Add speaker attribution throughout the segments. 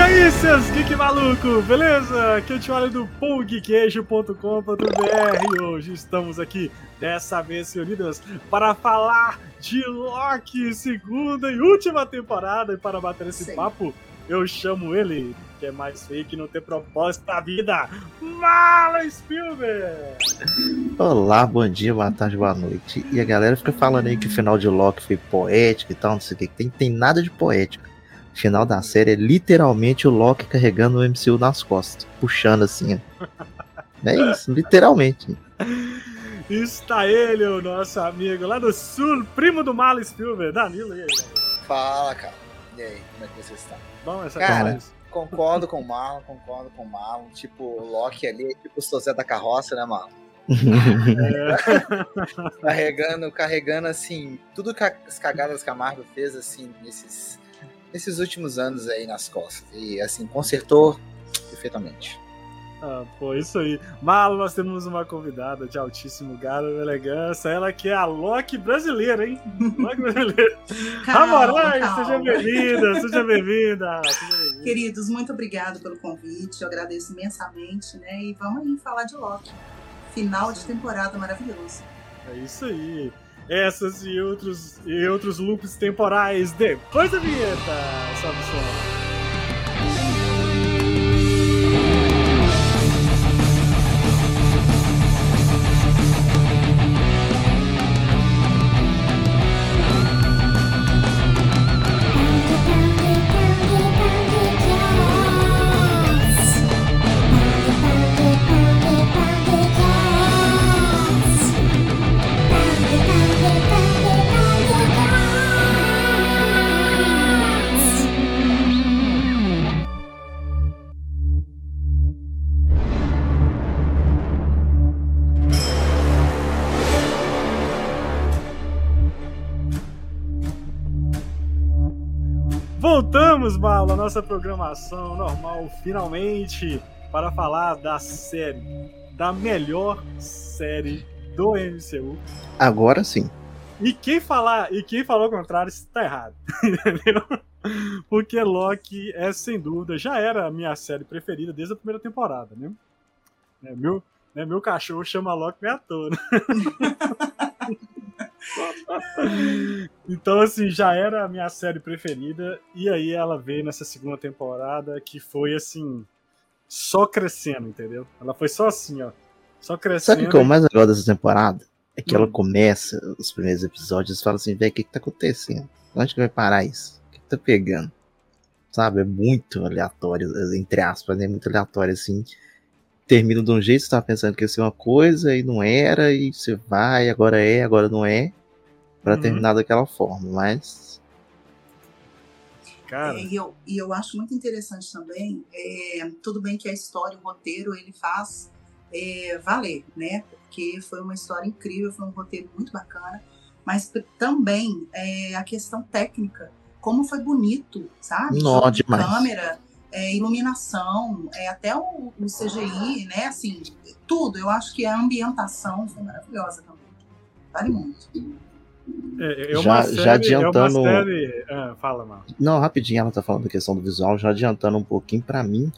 Speaker 1: E aí, seus geek maluco, beleza? Aqui é o Tiago do pongqueijo.com.br Hoje estamos aqui, dessa vez reunidos, para falar de Loki, segunda e última temporada. E para bater esse Sim. papo, eu chamo ele, que é mais feio que não tem propósito na vida, Mala Spielberg!
Speaker 2: Olá, bom dia, boa tarde, boa noite. E a galera fica falando aí que o final de Loki foi poético e tal, não sei o que. Tem, tem nada de poético final da série é literalmente o Loki carregando o MCU nas costas, puxando assim. É isso, literalmente.
Speaker 1: Está ele, o nosso amigo lá do sul, primo do Malo Spielberg, Danilo. E aí,
Speaker 3: Fala, cara. E aí, como é que você está? Bom, essa cara, concordo com o Marlon, concordo com o Marlon. Tipo, o Loki ali é tipo o Sozé da carroça, né, Marlon? é. carregando, carregando assim, tudo que as cagadas que a Marvel fez assim nesses nesses últimos anos aí nas costas. E assim, consertou perfeitamente.
Speaker 1: Ah, pô, isso aí. Malo, nós temos uma convidada de altíssimo grau de elegância. Ela que é a Loki brasileira, hein? Loki brasileira. Amorai, seja bem-vinda, seja bem-vinda.
Speaker 4: Queridos, muito obrigado pelo convite. Eu agradeço imensamente, né? E vamos aí falar de Loki. Final de temporada maravilhoso.
Speaker 1: É isso aí essas e outros, e outros loops temporais depois da vinheta. Salve som. Voltamos, Bala, nossa programação normal, finalmente, para falar da série, da melhor série do MCU.
Speaker 2: Agora sim.
Speaker 1: E quem falar, e quem falou o contrário está errado, entendeu? Porque Loki é sem dúvida, já era a minha série preferida desde a primeira temporada, né? É, meu, né, meu cachorro chama Loki à toa, né? então, assim, já era a minha série preferida. E aí ela veio nessa segunda temporada que foi, assim, só crescendo, entendeu? Ela foi só assim, ó. Só crescendo.
Speaker 2: Sabe o que eu mais gosto dessa temporada? É que hum. ela começa os primeiros episódios e fala assim, velho, o que, que tá acontecendo? Onde que vai parar isso? O que, que tá pegando? Sabe? É muito aleatório, entre aspas, né? Muito aleatório, assim termina de um jeito, você tava pensando que ia ser uma coisa e não era, e você vai, agora é, agora não é, para uhum. terminar daquela forma, mas.
Speaker 4: Cara. É, e, eu, e eu acho muito interessante também, é, tudo bem que a história, o roteiro, ele faz é, valer, né? Porque foi uma história incrível, foi um roteiro muito bacana, mas também é, a questão técnica, como foi bonito, sabe?
Speaker 2: Nó, demais.
Speaker 4: Câmera é, iluminação, é, até o, o, CGI, né? Assim, tudo. Eu acho que a ambientação foi maravilhosa também. Vale muito.
Speaker 2: É, é já, série, já adiantando. É
Speaker 1: série... ah, fala, mano.
Speaker 2: Não, rapidinho, ela tá falando da questão do visual, já adiantando um pouquinho, para mim,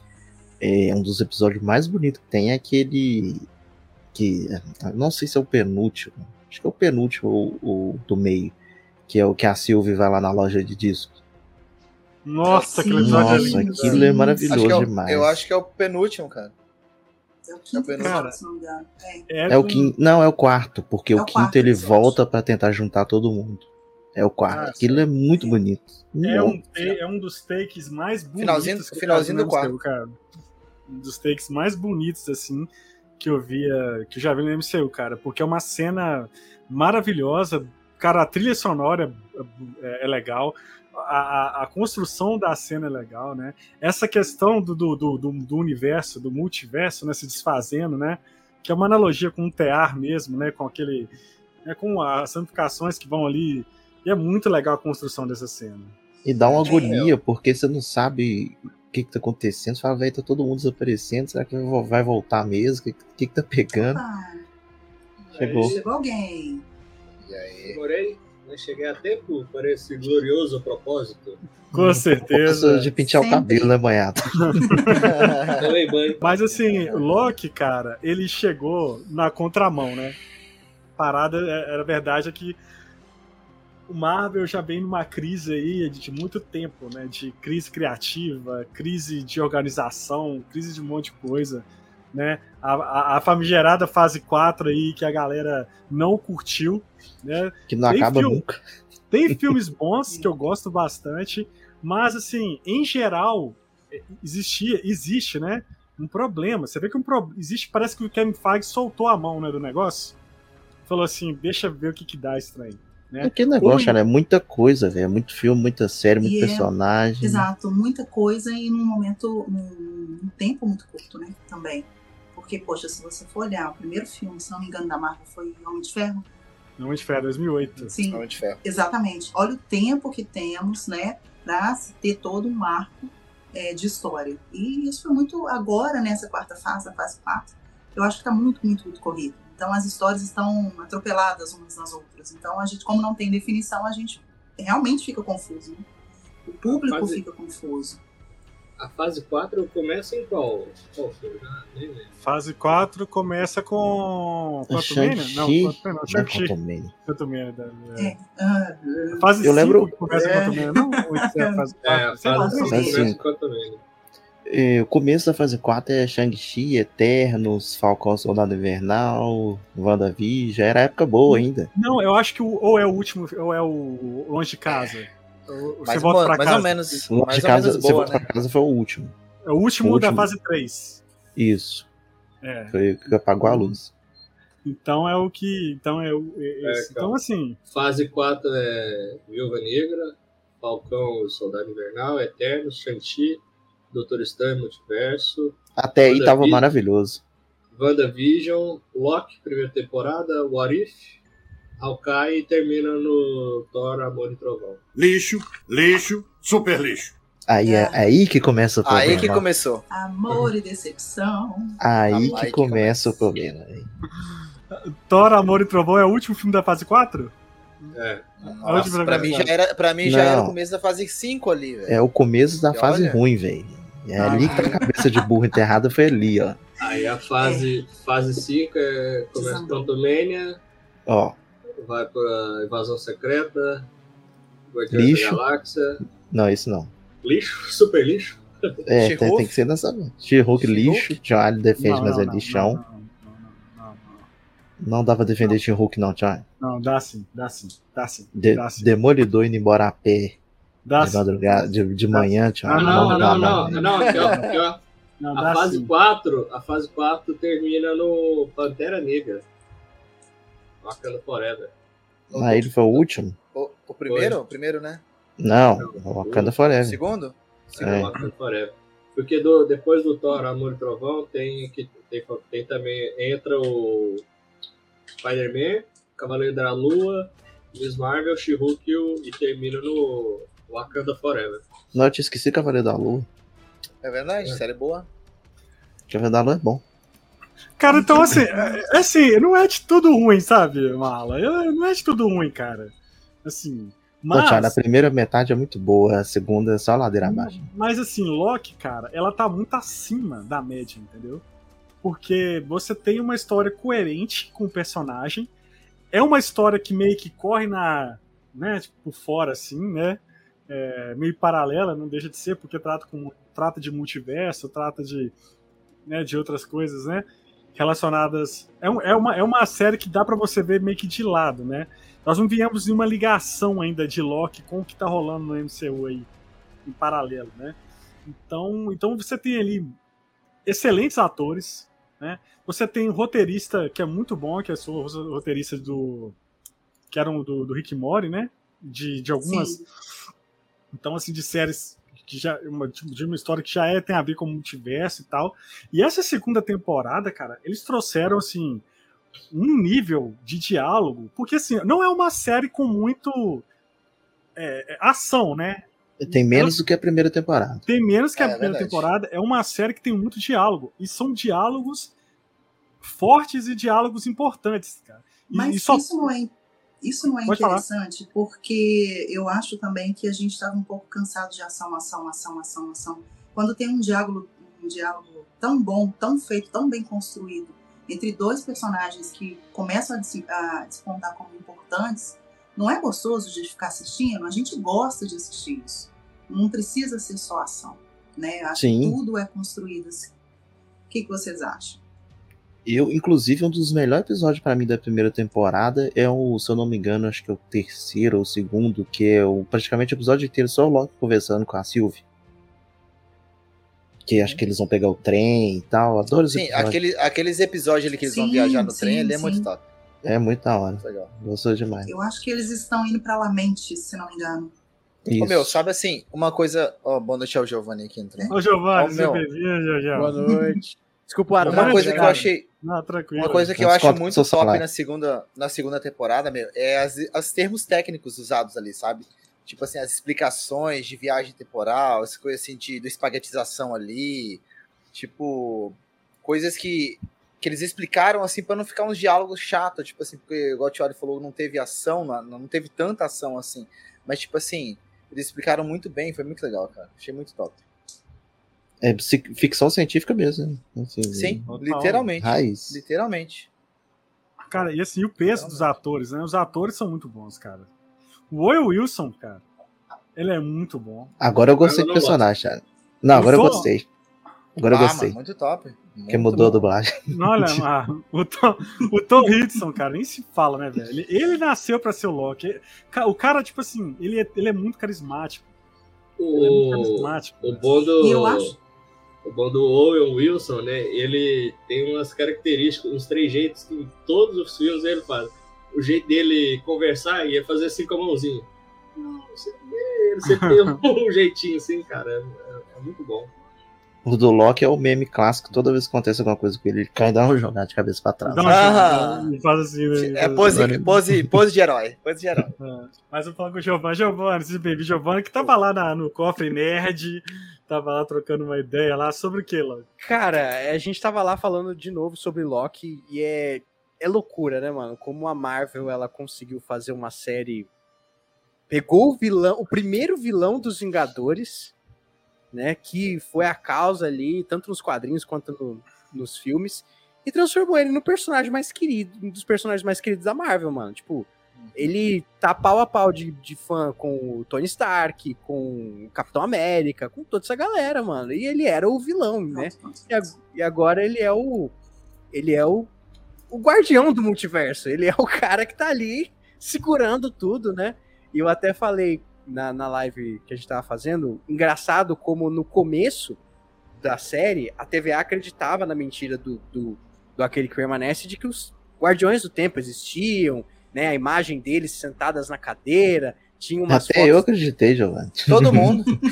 Speaker 2: é, um dos episódios mais bonitos que tem é aquele. Que. Não sei se é o penúltimo. Acho que é o penúltimo, o, o do meio. Que é o que a Sylvie vai lá na loja de discos.
Speaker 1: Nossa, aquele episódio
Speaker 2: Nossa, é lindo. aquilo é maravilhoso
Speaker 3: é o,
Speaker 2: demais.
Speaker 3: Eu acho que é o penúltimo, cara.
Speaker 4: É o quinto, é o cara,
Speaker 2: é. é o quinto, não, é o quarto, porque é o, o, quinto ele volta para tentar juntar todo mundo. É o quarto. Ah, aquilo é muito bonito.
Speaker 1: É um, é um dos takes mais bonitos.
Speaker 3: Finalzinho, finalzinho do quarto.
Speaker 1: Cara. Um dos takes mais bonitos, assim, que eu via, que eu já vi no MCU, cara. Porque é uma cena maravilhosa. Cara, a trilha sonora é, é legal a, a, construção da cena é legal, né? Essa questão do, do, do, do, universo, do multiverso, né, se desfazendo, né? Que é uma analogia com o tear mesmo, né? Com aquele. Né, com as amplificações que vão ali. E é muito legal a construção dessa cena.
Speaker 2: E dá uma agonia, porque você não sabe o que, que tá acontecendo. Você fala, velho, tá todo mundo desaparecendo. Será que vai voltar mesmo? O que, que, que tá pegando?
Speaker 4: Ah, Chegou. Chegou alguém.
Speaker 3: E aí? Demorei?
Speaker 5: Mas cheguei a tempo para esse glorioso propósito.
Speaker 1: Com certeza.
Speaker 2: de pentear
Speaker 4: Sempre.
Speaker 2: o cabelo, né, banhado?
Speaker 5: Tomei banho.
Speaker 1: Mas assim, Loki, cara, ele chegou na contramão, né? Parada, é- era verdade é que o Marvel já vem numa crise aí de muito tempo, né? De crise criativa, crise de organização, crise de um monte de coisa, né? A, a, a famigerada fase 4 aí que a galera não curtiu, né?
Speaker 2: Que não
Speaker 1: Tem
Speaker 2: acaba
Speaker 1: filme.
Speaker 2: nunca.
Speaker 1: Tem filmes bons que eu gosto bastante, mas assim, em geral, existia, existe, né? Um problema. Você vê que um pro... existe, parece que o Kevin Feige soltou a mão, né, do negócio. Falou assim, deixa ver o que que dá isso aí. Né?
Speaker 2: É que negócio,
Speaker 1: Oi.
Speaker 2: cara, é muita coisa, velho. É muito filme, muita série, muito
Speaker 4: E é-
Speaker 2: personagem.
Speaker 4: Exato, muita coisa e num momento, num, num tempo muito curto, né? Também. Porque, poxa, se você for olhar, o primeiro filme, se não me engano, da Marvel foi Homem de Ferro.
Speaker 1: Não de Ferro, 2008.
Speaker 4: Sim,
Speaker 3: Homem de ferro.
Speaker 4: exatamente. Olha o tempo que temos, né? Pra se ter todo um marco é, de história. E isso foi muito agora, nessa quarta fase, a fase 4, eu acho que tá muito, muito, muito corrido. Então as histórias estão atropeladas umas nas outras. Então a gente, como não tem definição, a gente realmente fica confuso. Né? O público
Speaker 5: Fase-
Speaker 4: fica confuso.
Speaker 5: A fase 4 começa em qual? Qual? Ah.
Speaker 1: Fase 4 começa com.
Speaker 2: É
Speaker 1: Quantumania? Não. Quantumania não.
Speaker 2: É. Quantumania.
Speaker 1: Quantumania. da- da-
Speaker 4: É. Ah,
Speaker 1: A Fase
Speaker 2: Eu
Speaker 1: 5
Speaker 2: lembro-
Speaker 1: começa
Speaker 4: É.
Speaker 1: com Quantumania, não? É a fase
Speaker 5: É,
Speaker 1: 4?
Speaker 5: a
Speaker 1: Sei lá,
Speaker 5: fase
Speaker 1: não
Speaker 5: 5
Speaker 1: sei.
Speaker 2: Assim.
Speaker 5: começa com também.
Speaker 2: É, o começo da fase 4 é Shang-Chi, Eternos, Falcão Soldado Invernal, WandaVision. Era época boa ainda.
Speaker 1: Não, eu acho que o, ou é o último, ou é o Longe de Casa. Ou- Você
Speaker 3: Mais,
Speaker 1: volta
Speaker 3: ou-
Speaker 1: pra
Speaker 3: mais
Speaker 1: casa.
Speaker 3: ou menos. Mais
Speaker 2: de casa,
Speaker 3: menos
Speaker 2: você
Speaker 3: boa,
Speaker 2: volta
Speaker 3: né?
Speaker 2: pra casa foi o último.
Speaker 1: É o último,
Speaker 2: O
Speaker 1: da
Speaker 2: último.
Speaker 1: fase 3.
Speaker 2: Isso.
Speaker 1: É.
Speaker 2: Foi o que apagou a luz.
Speaker 1: Então é o que. Então é o. é.
Speaker 5: É,
Speaker 1: então, assim.
Speaker 5: Fase 4 é Viúva Negra, Falcão, Soldado Invernal, Eternos, Shang-Chi, Doutor Estranho Multiverso,
Speaker 2: Até aí tava
Speaker 5: e-
Speaker 2: maravilhoso.
Speaker 5: WandaVision, Loki, primeira temporada, What If, Hawkeye e termina no Thor, Amor e Trovão.
Speaker 6: Lixo, lixo, super lixo.
Speaker 2: Aí é,
Speaker 4: É.
Speaker 2: aí que começa o problema.
Speaker 3: Aí que começou.
Speaker 4: Amor e decepção.
Speaker 2: Aí que
Speaker 3: que
Speaker 2: começa o problema.
Speaker 1: Thor, Amor e Trovão é o último filme da fase 4?
Speaker 5: É,
Speaker 1: Nossa,
Speaker 3: pra mim já era, pra mim já era o começo da fase 5 ali, velho.
Speaker 2: É o começo da
Speaker 3: E
Speaker 2: fase
Speaker 3: olha.
Speaker 2: ruim, velho. É
Speaker 1: Ah,
Speaker 2: ali que tá a cabeça de burro enterrada, foi ali, ó.
Speaker 5: aí a fase 5 fase cinco é, começa com. Quantumania,
Speaker 2: Ó,
Speaker 5: vai pra Invasão Secreta, Guardiões
Speaker 2: Lixo.
Speaker 5: da Galáxia,
Speaker 2: não, isso não.
Speaker 5: lixo, super lixo.
Speaker 2: É, tem, tem que ser nessa. She-Hulk lixo, John defende,
Speaker 1: Não,
Speaker 2: mas
Speaker 1: não,
Speaker 2: é
Speaker 1: não,
Speaker 2: lixão.
Speaker 1: Não, não, não, não,
Speaker 2: Não dá pra defender She-Hulk, não, John.
Speaker 1: não, não, dá sim, dá sim, dá sim.
Speaker 2: De-
Speaker 1: dá sim.
Speaker 2: Demolidor indo embora a pé
Speaker 1: Dá
Speaker 2: de
Speaker 1: sim.
Speaker 2: madrugada, de, de manhã, John.
Speaker 5: Ah, não, não, não, não, aqui, ó, aqui, ó.
Speaker 1: Não,
Speaker 5: A fase
Speaker 1: sim.
Speaker 5: 4, a fase 4 termina no Pantera Negra. Wakanda Forever.
Speaker 2: Aí ele foi o último?
Speaker 3: O, o primeiro? O primeiro, né?
Speaker 2: Não, Wakanda
Speaker 3: O
Speaker 2: Forever.
Speaker 3: segundo?
Speaker 5: Sim,
Speaker 2: É.
Speaker 5: Wakanda Forever. Porque do- depois do Thor, Amor e Trovão, tem, que, tem, tem também. Entra o Spider-Man, Cavaleiro da Lua, Miss Marvel, She-Hulk e o- e termina no Wakanda Forever.
Speaker 2: Não, eu tinha esquecido Cavaleiro da Lua.
Speaker 3: É verdade,
Speaker 5: É.
Speaker 3: série boa.
Speaker 2: Cavaleiro da Lua é bom.
Speaker 1: Cara, então assim, é- assim, não é de tudo ruim, sabe, Mala? Eu- Não é de tudo ruim, cara. Assim.
Speaker 2: Não, Thiago, a
Speaker 1: Mas,
Speaker 2: primeira metade é muito boa, a segunda é só ladeira abaixo.
Speaker 1: mas assim, Loki, cara, ela tá muito acima da média, entendeu? Porque você tem uma história coerente com o personagem. É uma história que meio que corre na. né, tipo, por fora, assim, né? É, meio paralela, não deixa de ser, porque trata, com, trata de multiverso, trata de, né, de outras coisas, né? Relacionadas. É, um- é, uma, é uma série que dá pra você ver meio que de lado, né? Nós não viemos de uma ligação ainda de Loki com o que tá rolando no MCU aí, em paralelo, né? Então, então você tem ali excelentes atores, né? Você tem um roteirista que é muito bom, que é o roteirista do. que era um do, do Rick Mori, né? De, de algumas.
Speaker 4: Sim.
Speaker 1: Então, assim, de séries que já. Uma, de uma história que já é, tem a ver com o multiverso e tal. E essa segunda temporada, cara, eles trouxeram, assim, um nível de diálogo. Porque, assim, não é uma série com muito. é, é, ação, né?
Speaker 2: Tem menos do que a primeira temporada.
Speaker 1: Tem menos que a
Speaker 3: É,
Speaker 1: primeira
Speaker 3: verdade.
Speaker 1: temporada. É uma série que tem muito diálogo. E são diálogos fortes e diálogos importantes, cara. E,
Speaker 4: Mas
Speaker 1: e só
Speaker 4: isso não é Isso não é
Speaker 1: Pode falar.
Speaker 4: interessante porque eu acho também que a gente estava um pouco cansado de ação, ação, ação, ação, ação. Quando tem um diálogo, um diálogo tão bom, tão feito, tão bem construído entre dois personagens que começam a despontar como importantes, não é gostoso de ficar assistindo? A gente gosta de assistir isso. Não precisa ser só ação, né? Acho
Speaker 2: Sim.
Speaker 4: que tudo é construído assim. O que, que vocês acham?
Speaker 2: Eu, inclusive, um dos melhores episódios pra mim da primeira temporada é o, se eu não me engano, acho que é o terceiro ou o segundo, que é o, praticamente o episódio inteiro só o Loki conversando com a Sylvie. Que acho que eles vão pegar o trem e tal. Adoro esse
Speaker 3: Sim,
Speaker 2: episódio.
Speaker 3: aquele, aqueles episódios ali que eles vão
Speaker 4: Sim,
Speaker 3: viajar no
Speaker 4: sim,
Speaker 3: trem, ele é muito top.
Speaker 2: É muito da hora.
Speaker 3: Legal.
Speaker 2: Gostou demais.
Speaker 4: Eu acho que eles estão indo para Lamente, se não me engano.
Speaker 2: Isso.
Speaker 3: Ô, meu, sabe assim, uma coisa. Ó, boa noite ao Giovanni aqui entrou.
Speaker 1: Ô, Giovanni, seja
Speaker 3: meu.
Speaker 1: bem-vindo, já.
Speaker 7: Boa noite. Desculpa o
Speaker 1: Uma
Speaker 3: Uma
Speaker 7: atraso,
Speaker 3: coisa que eu achei.
Speaker 1: Não, tranquilo.
Speaker 3: Uma coisa que eu
Speaker 2: Eu
Speaker 3: acho muito top na segunda, na segunda temporada, meu, é as, os termos técnicos usados ali, sabe? Tipo assim, as explicações de viagem temporal, essa coisa assim de, de espaguetização ali. Tipo, coisas que, que eles explicaram assim para não ficar uns diálogos chatos, tipo assim, porque o Tiori falou, não teve ação, não, não teve tanta ação assim. Mas, tipo assim, eles explicaram muito bem, foi muito legal, cara. Achei muito top.
Speaker 2: É ficção científica mesmo. né? Assim,
Speaker 3: Sim,
Speaker 1: Total.
Speaker 3: literalmente.
Speaker 2: Raiz.
Speaker 3: Literalmente.
Speaker 1: Cara, e assim, o peso dos atores, né? Os atores são muito bons, cara. O Owen Wilson, cara, ele é muito bom.
Speaker 2: Agora eu gostei
Speaker 5: Eu
Speaker 2: do personagem, cara. Não, agora eu
Speaker 1: Gostou?
Speaker 2: gostei. Agora eu
Speaker 3: Ah,
Speaker 2: gostei.
Speaker 3: mano, muito top.
Speaker 2: Porque
Speaker 3: Muito
Speaker 2: mudou a
Speaker 3: bom.
Speaker 2: dublagem.
Speaker 1: Olha, ah, o Tom, o Tom Hiddleston, cara, nem se fala, né, velho? Ele, ele nasceu pra ser o Loki. O cara, tipo assim, ele é, ele é muito carismático. Ele é muito
Speaker 5: O,
Speaker 1: carismático.
Speaker 5: o
Speaker 1: né?
Speaker 5: bom do.
Speaker 4: E eu acho-
Speaker 5: O bom do Owen Wilson, né? Ele tem umas características, uns três jeitos que em todos os filmes ele faz. O jeito dele conversar e é fazer assim com a mãozinha. Não, você Ele sempre tem um jeitinho assim, cara. É, é- muito bom.
Speaker 2: O do Loki é o meme clássico. Toda vez que acontece alguma coisa com ele, ele cai e dá uma jogada de cabeça pra trás.
Speaker 1: Dá
Speaker 3: Ah.
Speaker 1: ele faz assim, né?
Speaker 3: É pose, pose, pose de herói. Pose de herói.
Speaker 1: É. Mas eu falo com o Giovanni. Giovanni, seja bem-vindo. Giovanni, que tava lá na- no Cofre Nerd, tava lá trocando uma ideia lá sobre o que, Loki?
Speaker 7: Cara, a gente tava lá falando de novo sobre Loki e é, é loucura, né, mano? Como a Marvel ela conseguiu fazer uma série. Pegou o vilão, o primeiro vilão dos Vingadores, né? Que foi a causa ali, tanto nos quadrinhos quanto no- nos filmes, e transformou ele no personagem mais querido, um dos personagens mais queridos da Marvel, mano. Tipo, ele tá pau a pau de, de fã com o Tony Stark, com o Capitão América, com toda essa galera, mano. E ele era o vilão, né? E, ag- e agora ele é o. Ele é o, o guardião do multiverso. Ele é o cara que tá ali segurando tudo, né? E eu até falei na, na live que a gente tava fazendo, engraçado como no começo da série, a TVA acreditava na mentira do, do, do aquele que permanece de que os Guardiões do Tempo existiam, né? A imagem deles sentadas na cadeira, tinha umas
Speaker 2: Até eu
Speaker 7: fotos
Speaker 2: acreditei, Giovanni.
Speaker 3: Todo mundo.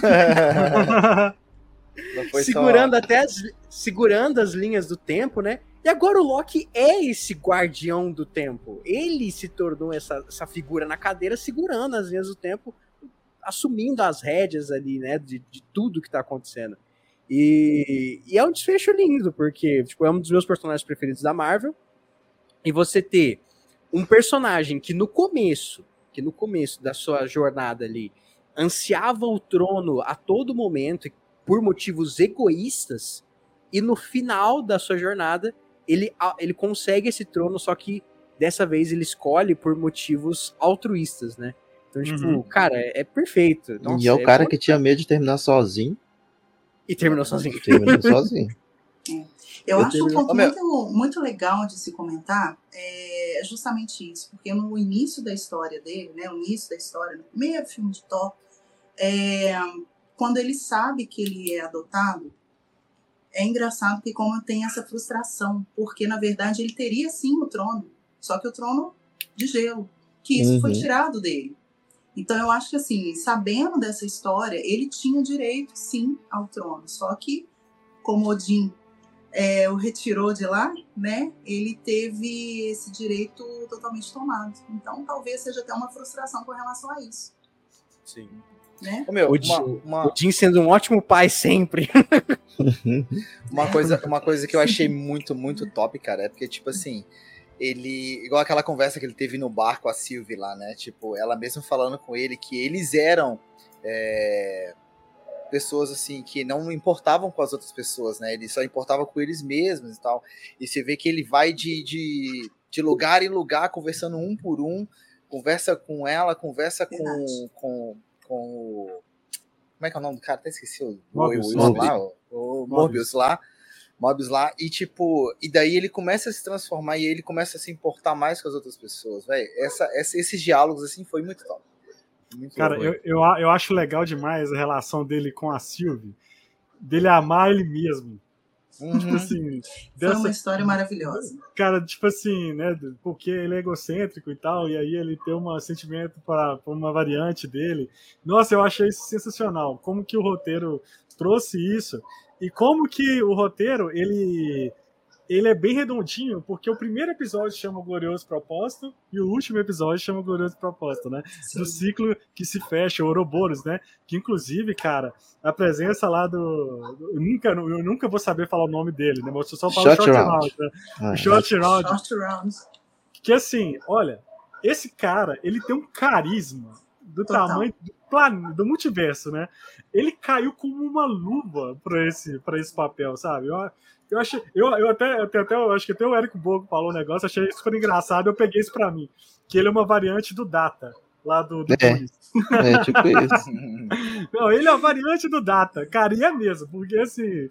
Speaker 3: Foi só-
Speaker 7: segurando até as, segurando as linhas do tempo, né? E agora o Loki é esse guardião do tempo. Ele se tornou essa, essa figura na cadeira, segurando as linhas do tempo, assumindo as rédeas ali, né? De, de tudo que tá acontecendo. E, e é um desfecho lindo, porque tipo, é um dos meus personagens preferidos da Marvel. E você ter um personagem que no começo, que no começo da sua jornada ali, ansiava o trono a todo momento, por motivos egoístas, e no final da sua jornada, ele, ele consegue esse trono, só que dessa vez ele escolhe por motivos altruístas, né? Então, tipo,
Speaker 1: Uhum.
Speaker 7: cara, é, é perfeito. Nossa,
Speaker 2: e é o cara
Speaker 7: bom-
Speaker 2: que tinha medo de terminar sozinho.
Speaker 7: E terminou sozinho.
Speaker 2: Terminou sozinho.
Speaker 4: Eu
Speaker 2: Eu
Speaker 4: acho um ponto muito, muito legal de se comentar é justamente isso, porque no início da história dele, né, o início da história, no primeiro filme de Thor, é, quando ele sabe que ele é adotado, é engraçado que como tem essa frustração, porque na verdade ele teria sim o trono, só que o trono de gelo, que isso foi
Speaker 2: Uhum.
Speaker 4: tirado dele. Então eu acho que assim, sabendo dessa história, ele tinha direito sim ao trono, só que como Odin é, o retirou de lá, né? Ele teve esse direito totalmente tomado. Então, talvez seja até uma frustração com relação a isso,
Speaker 7: Sim.
Speaker 4: né?
Speaker 3: Ô, meu,
Speaker 7: O
Speaker 3: uma, uma,
Speaker 7: O Jim sendo um ótimo pai sempre.
Speaker 3: uma coisa, uma coisa que eu achei muito, muito top, cara, é porque, tipo assim, ele. Igual aquela conversa que ele teve no bar com a Sylvie lá, né? Tipo, ela mesmo falando com ele que eles eram. é, pessoas assim que não importavam com as outras pessoas, né? Ele só importava com eles mesmos e tal. E você vê que ele vai de, de, de lugar em lugar, conversando um por um, conversa com ela, conversa com, com, com o. Como é que é o nome do cara? Até esqueci o,
Speaker 1: Mobius.
Speaker 3: lá, o, o Morbius lá. Mobius lá, e tipo, e daí ele começa a se transformar e ele começa a se importar mais com as outras pessoas, velho. Essa, essa, esses diálogos, assim, foi muito top. Muito
Speaker 1: Cara, eu, eu, eu acho legal demais a relação dele com a Sylvie, dele amar ele mesmo.
Speaker 3: Uhum.
Speaker 1: Tipo assim,
Speaker 4: Foi uma
Speaker 1: dessa,
Speaker 4: história maravilhosa.
Speaker 1: cara, tipo assim, né? Porque ele é egocêntrico e tal, e aí ele tem um sentimento para uma variante dele. Nossa, eu achei isso sensacional. Como que o roteiro trouxe isso e como que o roteiro ele ele é bem redondinho, porque o primeiro episódio chama o Glorioso Propósito e o último episódio chama o Glorioso Propósito, né? do
Speaker 4: Sim.
Speaker 1: ciclo que se fecha, o Ouroboros, né? Que inclusive, cara, a presença lá do. do- eu, nunca, eu nunca vou saber falar o nome dele, né? Mas eu só falo
Speaker 2: Short
Speaker 1: short,
Speaker 2: round.
Speaker 1: round. né?
Speaker 2: Ah,
Speaker 1: Short round.
Speaker 4: Short round.
Speaker 1: Que assim, olha, esse cara, ele tem um carisma do
Speaker 4: Total.
Speaker 1: tamanho do, plan... do multiverso, né? Ele caiu como uma luva pra esse, pra esse papel, sabe? Eu, eu achei. Eu, eu até, até, até, eu acho que até o Érico Bogo falou um negócio, achei isso super engraçado, eu peguei isso pra mim. Que ele é uma variante do Data, lá do, do
Speaker 2: É. É tipo isso.
Speaker 1: Não, ele é a variante do Data, cara, e é mesmo, porque assim,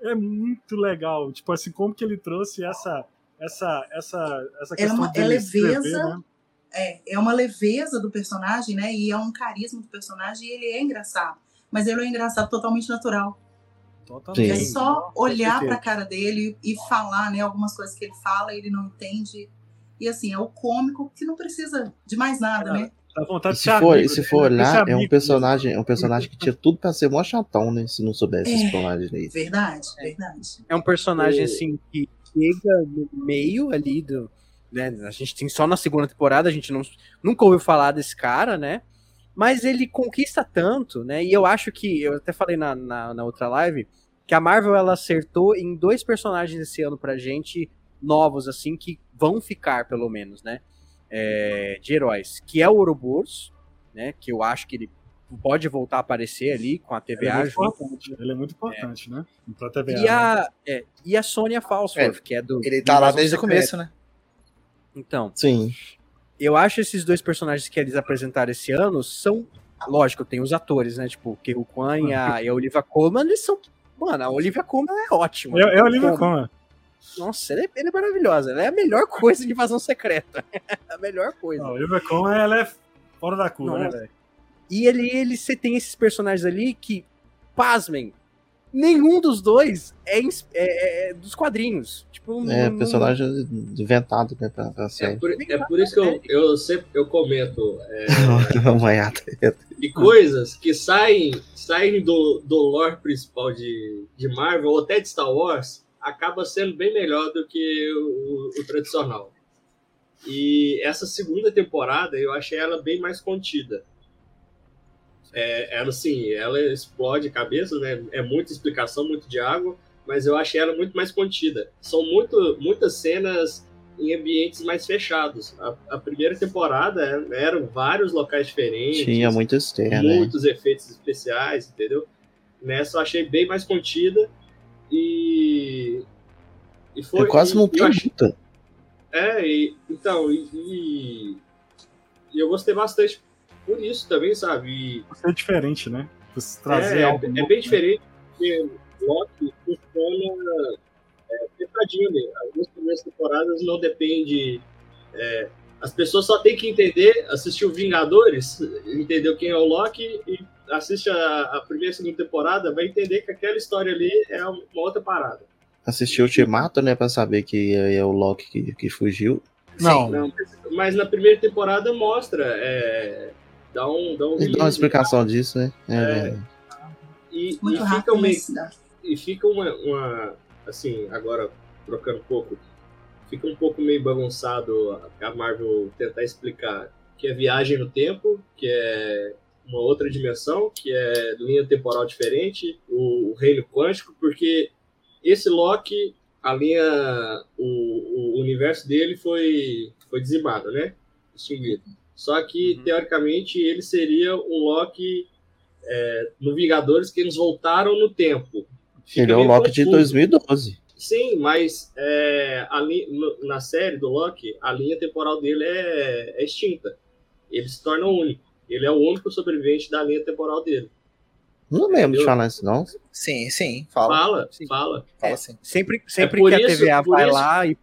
Speaker 1: é muito legal. Tipo assim, como que ele trouxe essa essa essa essa
Speaker 4: É
Speaker 1: questão
Speaker 4: uma-
Speaker 1: de
Speaker 4: é
Speaker 1: escrever,
Speaker 4: leveza,
Speaker 1: né?
Speaker 4: É, é uma leveza do personagem, né? E é um carisma do personagem e ele é engraçado. Mas ele é um engraçado totalmente natural.
Speaker 1: Totalmente.
Speaker 4: É só olhar
Speaker 1: certeza.
Speaker 4: pra cara dele e falar, né? Algumas coisas que ele fala, ele não entende. E assim, é o cômico que não precisa de mais nada, né?
Speaker 1: Dá vontade
Speaker 2: E
Speaker 1: de
Speaker 2: se
Speaker 1: ser
Speaker 2: for,
Speaker 1: amigo
Speaker 2: se for
Speaker 1: né? Ser
Speaker 2: olhar, é um personagem, é um personagem que tinha tudo pra ser mó chatão, né? Se não soubesse esse
Speaker 4: É.
Speaker 2: personagem aí.
Speaker 4: Verdade, verdade.
Speaker 7: É um personagem
Speaker 5: O-
Speaker 7: assim que chega no meio ali do. Né, a gente tem só na segunda temporada, a gente não, nunca ouviu falar desse cara, né? Mas ele conquista tanto, né? E eu acho que, eu até falei na, na, na outra live, que a Marvel ela acertou em dois personagens esse ano pra gente, novos, assim, que vão ficar, pelo menos, né? É, de heróis, que é o Ouroboros, né? Que eu acho que ele pode voltar a aparecer ali com a
Speaker 1: Ele é
Speaker 7: TVA
Speaker 1: muito
Speaker 7: junto.
Speaker 1: importante, ele é muito importante, né? Pra TVA.
Speaker 7: E
Speaker 1: né?
Speaker 7: a, é, e a Sônia Falsworth, que é do.
Speaker 3: Ele
Speaker 7: do
Speaker 3: tá lá desde o começo, né?
Speaker 7: Então,
Speaker 2: Sim.
Speaker 7: Eu acho esses dois personagens que eles apresentaram esse ano são. Lógico, tem os atores, né? Tipo, o Kwan e a, e a Olivia Colman, eles são. Mano, a Olivia Colman é ótima.
Speaker 1: É, é o Olivia? Colman.
Speaker 7: Nossa, ela é, ela é maravilhosa. Ela é a melhor coisa de invasão secreta. a melhor coisa.
Speaker 1: Não, A Olivia Colman, ela é fora da curva, né, velho?
Speaker 7: E ele, ele você tem esses personagens ali que, pasmem, nenhum dos dois é, ins- é- é dos quadrinhos. Tipo,
Speaker 2: É
Speaker 7: não-
Speaker 2: personagem inventado, né? Pra, pra
Speaker 5: É
Speaker 2: série.
Speaker 5: por, é por isso que eu, eu sempre eu comento é,
Speaker 2: Amanhã.
Speaker 5: de coisas que saem, saem do, do lore principal de, de Marvel ou até de Star Wars, acaba sendo bem melhor do que o, o tradicional. E essa segunda temporada eu achei ela bem mais contida. É, ela sim, ela explode cabeça, né? É muita explicação, muito diálogo, mas eu achei ela muito mais contida. São muito, muitas cenas em ambientes mais fechados. A, a primeira temporada é- eram vários locais diferentes,
Speaker 2: Tinha muito externo, né?
Speaker 5: muitos efeitos especiais, entendeu? Nessa eu achei bem mais contida e e foi
Speaker 2: É, quase
Speaker 5: e-
Speaker 2: não tem
Speaker 5: eu achei- é, e, então, e, e- e eu gostei bastante por isso também, sabe? E,
Speaker 1: Ser diferente, né? Você trazer
Speaker 5: é,
Speaker 1: algo
Speaker 5: é
Speaker 1: novo,
Speaker 5: bem
Speaker 1: né?
Speaker 5: diferente, porque Loki funciona é, fechadinho, né? As duas primeiras temporadas não depende. é, as pessoas só têm que entender, assistir o Vingadores, entender quem é o Loki e assiste a, a primeira e segunda temporada, vai entender que aquela história ali é uma outra parada.
Speaker 2: Assistiu o Ultimato, né? Pra saber que é o Loki que, que fugiu.
Speaker 1: Não,
Speaker 5: Não, mas na primeira temporada mostra, é, dá um, dá um
Speaker 2: dá uma explicação disso, né? É,
Speaker 5: É. e, e
Speaker 4: Muito
Speaker 5: fica
Speaker 4: dá.
Speaker 5: e fica uma, uma- assim, agora trocando um pouco, fica um pouco meio bagunçado a Marvel tentar explicar que é viagem no tempo, que é uma outra dimensão, que é linha temporal diferente, o, o reino quântico, porque esse Loki, a linha, o, o o universo dele foi, foi dizimado, né? Extinguido. Só que,
Speaker 1: Uhum.
Speaker 5: teoricamente, ele seria um Loki é, no Vingadores que eles voltaram no tempo. Fica
Speaker 2: Ele é o Loki de
Speaker 5: confuso.
Speaker 2: 2012.
Speaker 5: Sim, mas é, a li- no- na série do Loki, a linha temporal dele é, é extinta. Ele se torna único. Ele é o único sobrevivente da linha temporal dele.
Speaker 2: Não lembro de falar isso, não.
Speaker 3: Sim, sim, fala.
Speaker 5: Fala,
Speaker 7: Sim.
Speaker 5: fala.
Speaker 3: Fala
Speaker 7: É. Sempre, sempre
Speaker 5: por
Speaker 7: que a
Speaker 5: isso-
Speaker 7: TVA
Speaker 5: por
Speaker 7: vai
Speaker 5: isso-
Speaker 7: lá e,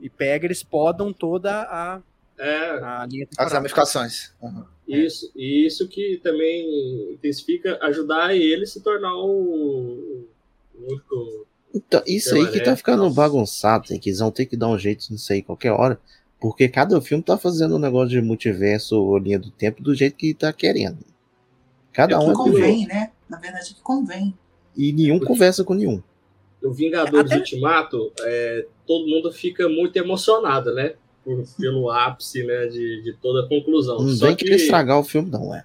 Speaker 7: e pega, eles podam toda a,
Speaker 5: É,
Speaker 7: a linha
Speaker 3: As ramificações. Uhum.
Speaker 5: isso. E isso que também intensifica ajudar ele a se tornar o, o único.
Speaker 2: Então, isso aí que tá ficando
Speaker 5: nossa.
Speaker 2: bagunçado, tem que eles vão ter que dar um jeito nisso aí qualquer hora. Porque cada filme tá fazendo um negócio de multiverso ou linha do tempo do jeito que tá querendo. Cada
Speaker 5: É
Speaker 2: um
Speaker 4: Que
Speaker 2: é
Speaker 4: convém, né? Na verdade, que convém.
Speaker 2: E nenhum conversa com nenhum.
Speaker 5: No Vingadores
Speaker 7: Até-
Speaker 5: Ultimato, é, todo mundo fica muito emocionado, né? Por- pelo ápice né, de, de toda a conclusão.
Speaker 2: Não
Speaker 5: Só
Speaker 2: vem
Speaker 5: que,
Speaker 2: querer estragar o filme, não, é.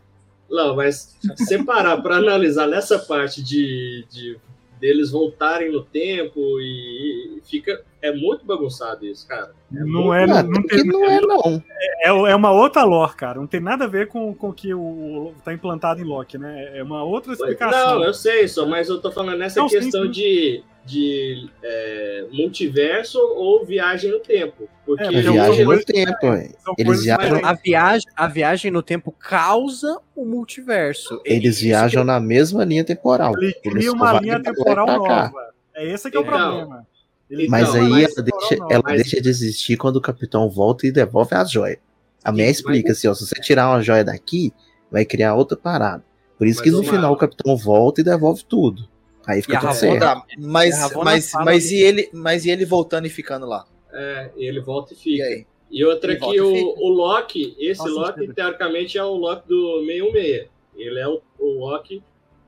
Speaker 5: Não, mas se você parar para analisar nessa parte de, de deles voltarem no tempo e, e fica é muito bagunçado isso, cara. É
Speaker 1: Não
Speaker 5: muito-
Speaker 1: é,
Speaker 2: Ah,
Speaker 1: não, tem,
Speaker 2: não é, não.
Speaker 1: é, é uma outra lore, cara. Não tem nada a ver com com o que o, tá implantado em Loki, né? É uma outra explicação.
Speaker 5: Não, eu sei, só, mas eu tô falando nessa
Speaker 1: Não, sim,
Speaker 5: questão
Speaker 1: sim.
Speaker 5: de, de é, multiverso ou viagem no tempo. Porque
Speaker 1: É,
Speaker 2: É viagem no tempo.
Speaker 1: São
Speaker 2: Eles viajam-.
Speaker 7: A viagem, a viagem no tempo causa o multiverso.
Speaker 2: Eles
Speaker 7: Isso
Speaker 2: viajam na mesma linha temporal.
Speaker 1: Ele
Speaker 2: Eles
Speaker 1: cria uma linha
Speaker 2: lá e
Speaker 1: temporal nova. É esse que é o
Speaker 5: Então,
Speaker 1: problema. Ele
Speaker 2: Mas
Speaker 5: Então,
Speaker 2: aí
Speaker 5: mas-
Speaker 2: ela, deixa,
Speaker 1: Não,
Speaker 2: ela
Speaker 5: mas-
Speaker 2: deixa de existir quando o capitão volta e devolve as joias. A minha explica assim, ó, se você tirar uma joia daqui, vai criar outra parada. Por isso
Speaker 5: Mas
Speaker 2: que no final
Speaker 5: Marlon-
Speaker 2: o capitão volta e devolve tudo. Aí fica
Speaker 7: E
Speaker 2: tudo certo.
Speaker 3: Tá, mas, mas, mas,
Speaker 7: do-
Speaker 3: e ele, mas e ele voltando e ficando lá?
Speaker 5: É, e ele volta e
Speaker 3: E
Speaker 5: fica.
Speaker 3: aí?
Speaker 5: E outra
Speaker 3: Ele
Speaker 5: que
Speaker 3: e
Speaker 5: o, o Loki, esse
Speaker 1: Faz
Speaker 5: Loki,
Speaker 1: sentido.
Speaker 5: teoricamente, é o Loki do 616. Ele é o, o Loki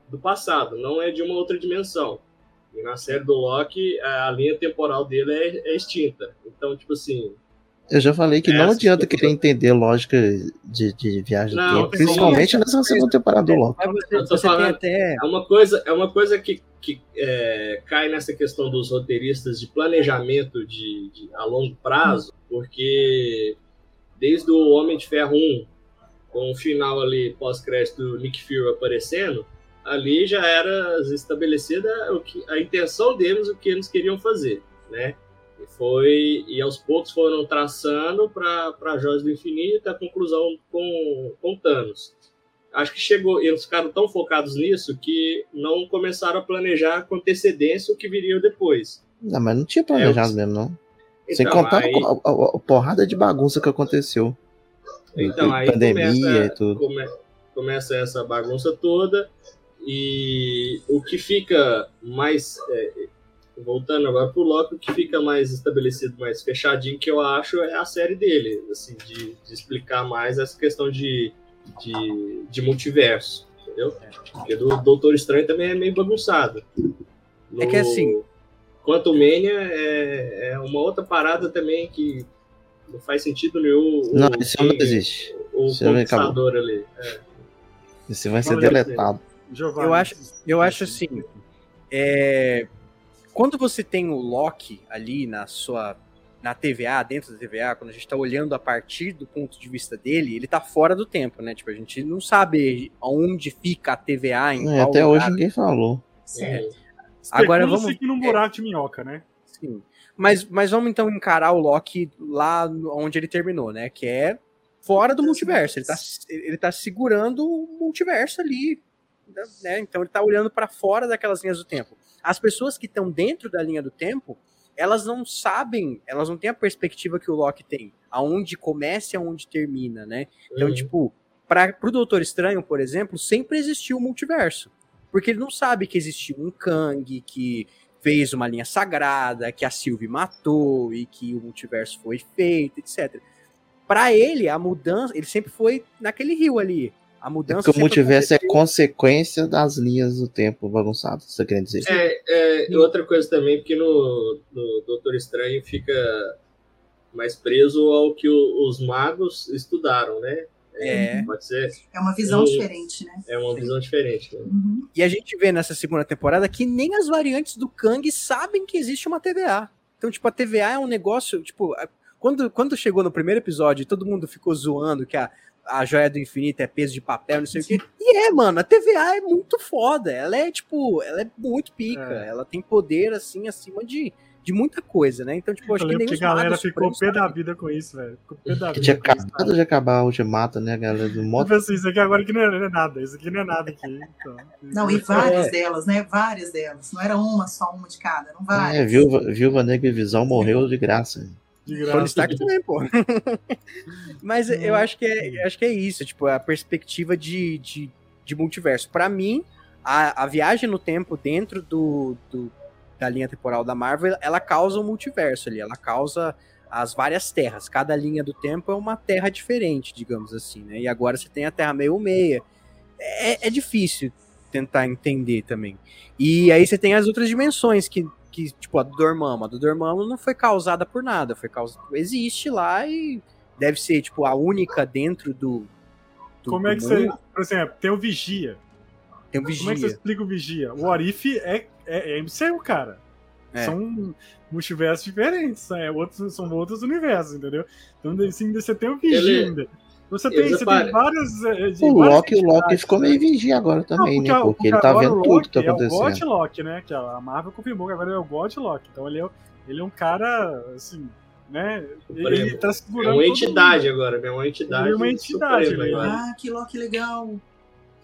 Speaker 5: do passado, não é de uma outra dimensão. E na série do Loki, a linha temporal dele é, é extinta. Então, tipo assim,
Speaker 2: Eu já falei que
Speaker 5: É,
Speaker 2: não adianta
Speaker 5: coisa-
Speaker 2: querer entender lógica de, de viagem do
Speaker 5: Não,
Speaker 2: tempo,
Speaker 5: sim.
Speaker 2: principalmente nessa segunda temporada do Loki.
Speaker 7: Mas você,
Speaker 5: Eu tô
Speaker 7: você tem
Speaker 5: falando-
Speaker 7: até.
Speaker 5: É uma coisa, é uma coisa que, que é, cai nessa questão dos roteiristas de planejamento de, de- a longo prazo, porque desde o Homem de Ferro 1, com o final ali pós-crédito do Nick Fury aparecendo, ali já era estabelecida o que, a intenção deles, o que eles queriam fazer, né? E foi e aos poucos foram traçando para Joias do Infinito a conclusão com, com Thanos acho que chegou, eles ficaram tão focados nisso que não começaram a planejar com antecedência o que viria depois.
Speaker 2: Não, mas não tinha planejado
Speaker 5: É,
Speaker 2: mesmo, não. Sem
Speaker 5: Então,
Speaker 2: contar
Speaker 5: aí,
Speaker 2: a, a- a porrada de bagunça que aconteceu.
Speaker 5: então, aí
Speaker 2: pandemia
Speaker 5: começa,
Speaker 2: e tudo.
Speaker 5: come- começa essa bagunça toda e o que fica mais é, voltando agora pro Loki, o que fica mais estabelecido, mais fechadinho que eu acho é a série dele, assim, de, de explicar mais essa questão de, de, de multiverso, entendeu? Porque do Doutor Estranho também é meio bagunçado.
Speaker 7: É que assim-
Speaker 5: Quanto Mania é, é uma outra parada também que não faz sentido nenhum. o-
Speaker 2: Não, esse filme não existe.
Speaker 5: O
Speaker 2: Esse
Speaker 5: conquistador ali. É.
Speaker 2: Esse vai ser deletado.
Speaker 1: Giovanni,
Speaker 7: Eu acho- eu acho assim, É, quando você tem o Loki ali na sua na TVA, dentro da TVA, quando a gente tá olhando a partir do ponto de vista dele, ele tá fora do tempo, né? Tipo, a gente não sabe onde fica a TVA, em
Speaker 2: É,
Speaker 7: qual
Speaker 2: até
Speaker 7: lugar.
Speaker 2: hoje ninguém falou.
Speaker 4: Certo.
Speaker 7: Agora vamos-
Speaker 1: que num buraco de minhoca, né?
Speaker 7: Sim. Mas, mas vamos então encarar o Loki lá onde ele terminou, né? Que é fora do multiverso. Ele tá, ele tá segurando o multiverso ali. Né? Então ele tá olhando para fora daquelas linhas do tempo. As pessoas que estão dentro da linha do tempo, elas não sabem, elas não têm a perspectiva que o Loki tem. Aonde começa e aonde termina, né? Então,
Speaker 5: Uhum.
Speaker 7: tipo, para pro Doutor Estranho, por exemplo, sempre existiu o multiverso. Porque ele não sabe que existiu um Kang que fez uma linha sagrada, que a Sylvie matou e que o multiverso foi feito, etc. Para ele, a mudança, ele sempre foi naquele rio ali. A mudança
Speaker 2: Porque o multiverso é consequência das linhas do tempo bagunçadas, você quer dizer?
Speaker 5: É, é, e outra coisa também, porque no, no Doutor Estranho fica mais preso ao que o- os magos estudaram, né?
Speaker 7: É.
Speaker 5: Pode ser,
Speaker 4: É uma visão diferente, né?
Speaker 5: é uma
Speaker 7: Sim.
Speaker 5: visão diferente. Né?
Speaker 4: Uhum.
Speaker 7: E a gente vê nessa segunda temporada que nem as variantes do Kang sabem que existe uma TVA. Então, tipo, a TVA é um negócio, tipo, quando, quando chegou no primeiro episódio, todo mundo ficou zoando que a, a joia do infinito é peso de papel, não sei o quê. E é, mano, a TVA é muito foda. Ela é, tipo, ela é muito pica.
Speaker 1: É.
Speaker 7: Ela tem poder, assim, acima de, de muita coisa, né? Então, tipo, eu acho
Speaker 1: Eu
Speaker 7: que nem
Speaker 1: que a galera ficou pé da vida com isso, velho. Ficou pé da
Speaker 2: Que
Speaker 1: vida.
Speaker 2: tinha acabado de acabar a Ultimato, né, galera? Do moto.
Speaker 1: Tipo assim, isso aqui agora que não é, não é nada. Isso aqui não é nada aqui. Então,
Speaker 4: Não, e várias
Speaker 7: É.
Speaker 4: delas, né? Várias delas. Não era uma, só uma de cada, eram várias.
Speaker 2: É, Viúva, Viúva Negra e Visão morreu de graça.
Speaker 1: De
Speaker 7: Tony
Speaker 1: graça.
Speaker 7: Stark também, pô. Mas eu acho que é, acho que é isso, tipo, a perspectiva de, de, de multiverso. Pra mim, a, a viagem no tempo dentro do, do- da linha temporal da Marvel, ela causa um multiverso ali, ela causa as várias terras. Cada linha do tempo é uma terra diferente, digamos assim, né? E agora você tem a Terra meio meia. É, é difícil tentar entender também. E aí você tem as outras dimensões que que, tipo, a do Dormammu. A do Dormammu não foi causada por nada, foi causada... Existe lá e deve ser, tipo, a única dentro do... do
Speaker 1: Como é que você.
Speaker 7: mundo.
Speaker 1: Por exemplo, tem o Vigia.
Speaker 7: Tem um
Speaker 1: Como é que você
Speaker 7: vigia.
Speaker 1: explica o Vigia? O Orif é, é, é MCU, cara.
Speaker 7: É.
Speaker 1: São multiversos diferentes, é, outros, são outros universos, entendeu? Então, assim, você tem o Vigia
Speaker 5: Ele-
Speaker 1: ainda. Você tem, você tem várias. é, de
Speaker 2: O Loki, o Loki
Speaker 1: entidades,
Speaker 2: ficou
Speaker 1: né?
Speaker 2: meio vigia agora também,
Speaker 1: Não,
Speaker 2: né?
Speaker 1: porque-
Speaker 2: Porque ele tá vendo
Speaker 1: o
Speaker 2: tudo que tá
Speaker 1: Loki É o
Speaker 2: acontecendo.
Speaker 1: God Loki, né? Que a Marvel confirmou que agora ele é o God Loki. Então ele é, ele é um cara, assim, né? Ele, ele tá
Speaker 5: É
Speaker 1: segurando.
Speaker 5: uma
Speaker 1: todo
Speaker 5: entidade
Speaker 1: mundo.
Speaker 5: agora, né? Uma entidade.
Speaker 1: Ele é uma entidade, né?
Speaker 4: Ah, que Loki legal.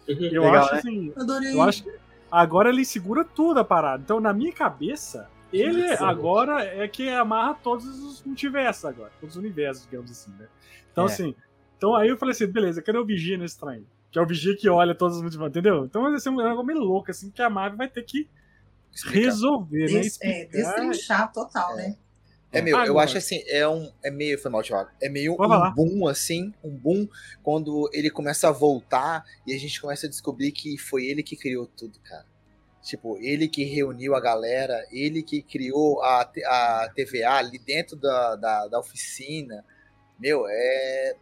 Speaker 1: Eu
Speaker 7: Legal,
Speaker 1: acho
Speaker 7: né?
Speaker 1: assim.
Speaker 4: Adorei.
Speaker 1: Eu acho agora ele segura tudo a parada. Então, na minha cabeça, ele agora é que amarra todos os multiversos agora, todos os universos, digamos assim, né? Então,
Speaker 7: É.
Speaker 1: assim, então aí eu falei assim, beleza, cadê o Vigia nesse trem? Que é o Vigia que olha todos os multiversos, entendeu? Então vai ser um negócio meio louco, assim, que a Marvel vai ter que
Speaker 3: Explicar.
Speaker 1: resolver, né?
Speaker 4: Des, é,
Speaker 1: Explicar.
Speaker 4: destrinchar total,
Speaker 3: É.
Speaker 4: né?
Speaker 3: É meu, eu acho assim, é um. É meio. Foi mal, Thiago. É meio
Speaker 1: Pode
Speaker 3: um
Speaker 1: falar.
Speaker 3: boom, assim, um boom, quando ele começa a voltar e a gente começa a descobrir que foi ele que criou tudo, cara. Tipo, ele que reuniu a galera, ele que criou a, a TVA ali dentro da, da, da oficina. Meu, é.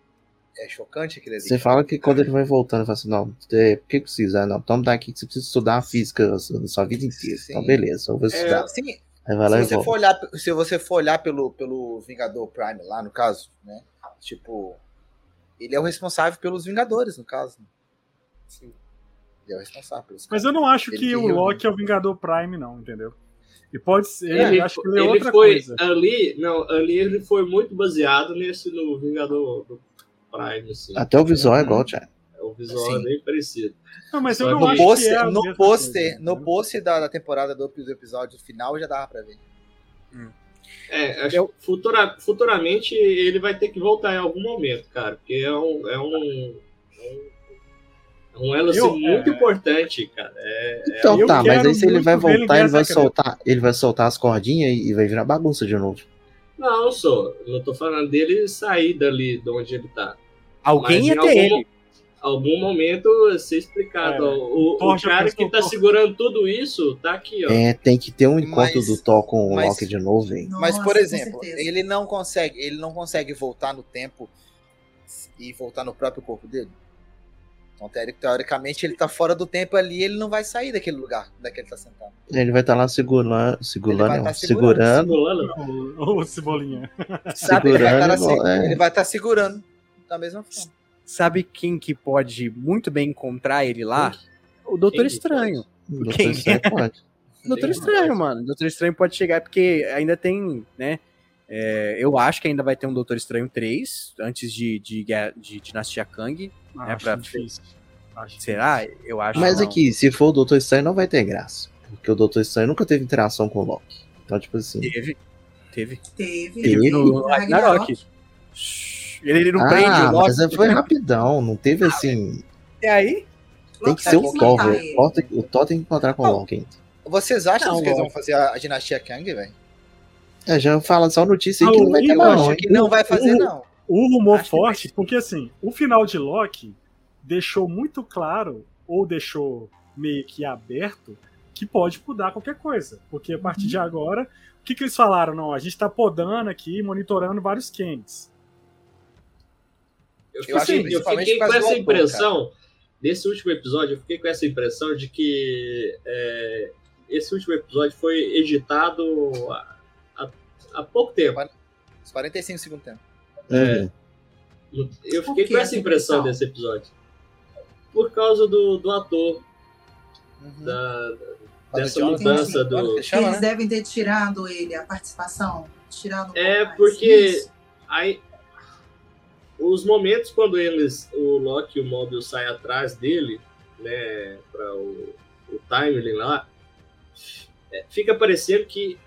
Speaker 3: É chocante aquele ali.
Speaker 2: Você fala que quando ele vai voltando, ele fala assim, não, é, por que precisa? Não, toma daqui que você precisa estudar a física a sua, vida inteira.
Speaker 3: Sim.
Speaker 2: Então, beleza, eu vou estudar.
Speaker 3: É, sim,
Speaker 2: Aí vai lá
Speaker 3: se você,
Speaker 2: volta.
Speaker 3: for olhar, se você for olhar pelo, pelo Vingador Prime lá, no caso, né? Tipo, ele é o responsável pelos Vingadores, no caso.
Speaker 7: Sim.
Speaker 3: Ele é o responsável pelos
Speaker 1: Mas eu não acho
Speaker 3: Ele
Speaker 1: que
Speaker 3: que
Speaker 1: o. Loki é o Vingador Prime, não, entendeu? E pode ser,
Speaker 5: Ele,
Speaker 1: eu acho que ele é
Speaker 5: ele
Speaker 1: outra
Speaker 5: foi
Speaker 1: coisa.
Speaker 5: ali, não, ali ele foi muito baseado nesse no Vingador do Prime, assim.
Speaker 2: Até o visual é igual, Thiago.
Speaker 5: O visual é bem parecido.
Speaker 1: Não, mas eu
Speaker 5: Só
Speaker 1: não acho
Speaker 3: pôster,
Speaker 1: que é
Speaker 3: no pôster,
Speaker 1: coisa,
Speaker 3: no
Speaker 1: entendeu?
Speaker 3: pôster da, da temporada do, episódio final já dava pra ver.
Speaker 5: É, acho
Speaker 7: Eu-
Speaker 5: que futura, futuramente ele vai ter que voltar em algum momento, cara, porque é um. É um, é um elo assim, muito
Speaker 1: é.
Speaker 5: importante, cara. É,
Speaker 2: Então
Speaker 1: eu
Speaker 2: tá, mas aí se ele vai
Speaker 1: ele
Speaker 2: voltar, ele vai soltar, ele vai soltar as cordinhas e vai virar bagunça de novo.
Speaker 5: Não, sou. Não tô falando dele sair dali de onde ele tá.
Speaker 7: Alguém
Speaker 5: Mas
Speaker 7: ia ter
Speaker 5: algum,
Speaker 7: ele.
Speaker 5: algum momento ser explicado.
Speaker 1: É,
Speaker 5: ó, o, o cara que tá segurando tudo isso tá aqui, ó.
Speaker 2: É, tem que ter um encontro
Speaker 3: Mas-
Speaker 2: do Thor com o
Speaker 3: mas-
Speaker 2: Loki de novo.
Speaker 3: Mas,
Speaker 4: Nossa,
Speaker 3: por
Speaker 4: com
Speaker 3: exemplo, ele não consegue, ele não consegue voltar no tempo e voltar no próprio corpo dele. Então, teori- teoricamente, ele tá fora do tempo ali, ele não vai sair daquele lugar, daquele ele tá sentado.
Speaker 2: Ele vai estar lá segurando,
Speaker 3: Ele
Speaker 2: segurando,
Speaker 3: tá segurando,
Speaker 2: segurando,
Speaker 1: ô, Cebolinha.
Speaker 7: Sabe,
Speaker 3: Ele vai
Speaker 2: segurando,
Speaker 3: estar
Speaker 2: igual- é.
Speaker 3: tá segurando da mesma forma.
Speaker 7: sabe quem que pode muito bem encontrar ele lá? O Doutor
Speaker 5: Quem que
Speaker 7: Estranho.
Speaker 2: O Doutor
Speaker 7: Quem?
Speaker 2: Estranho pode.
Speaker 7: Doutor Estranho, mano. Doutor Estranho pode chegar, porque ainda tem, né? É, eu acho que ainda vai ter um Doutor Estranho 3 antes de, de, Guerra- de Dinastia Kang.
Speaker 1: Acho
Speaker 7: pra-
Speaker 1: difícil. Acho
Speaker 7: Será? Eu acho
Speaker 2: Mas
Speaker 7: que não.
Speaker 2: aqui, se for o Doutor Estranho, não vai ter graça. Porque o Doutor Estranho nunca teve interação com o Loki. Então, tipo assim.
Speaker 7: Teve. Teve.
Speaker 4: Teve.
Speaker 2: Teve
Speaker 7: no Ragnarok. Ele, ele não prende
Speaker 2: Ah,
Speaker 7: o Loki.
Speaker 2: mas foi rapidão. Não teve assim.
Speaker 7: É aí?
Speaker 2: Tem que ser o Thor. O Thor tem- que encontrar com o. Loki ainda.
Speaker 3: Vocês acham
Speaker 7: Não,
Speaker 3: que eles vão fazer a, a dinastia Kang, velho?
Speaker 2: É, já fala só notícia aí
Speaker 1: Ah,
Speaker 2: que não vai
Speaker 1: o
Speaker 2: ter mais,
Speaker 3: Eu
Speaker 2: não,
Speaker 3: que não vai fazer,
Speaker 1: o-
Speaker 3: não.
Speaker 1: O rumor
Speaker 7: Acho
Speaker 1: forte, porque assim, o final de Loki deixou muito claro, ou deixou meio que aberto, que pode mudar qualquer coisa. Porque a partir de agora, o que, que eles falaram? Não, a gente tá podando aqui, monitorando vários Kangs.
Speaker 5: Eu,
Speaker 3: Eu acho
Speaker 5: fiquei,
Speaker 3: que
Speaker 5: eu fiquei com essa impressão, desse último episódio, eu fiquei com essa impressão de que é, esse último episódio foi editado há pouco tempo.
Speaker 3: Os 45 segundos tempo.
Speaker 2: Uhum.
Speaker 5: Eu fiquei
Speaker 4: que
Speaker 5: com essa impressão desse episódio. Por causa do, do ator,
Speaker 3: Uhum.
Speaker 5: da, dessa mudança do.
Speaker 4: Eles
Speaker 3: né?
Speaker 4: devem ter tirado ele, a participação. Tirado um
Speaker 5: É, porque
Speaker 4: Isso.
Speaker 5: aí, os momentos quando eles, o Loki e o Mobius saem atrás dele, né, para o, o timeline lá, é, fica parecendo que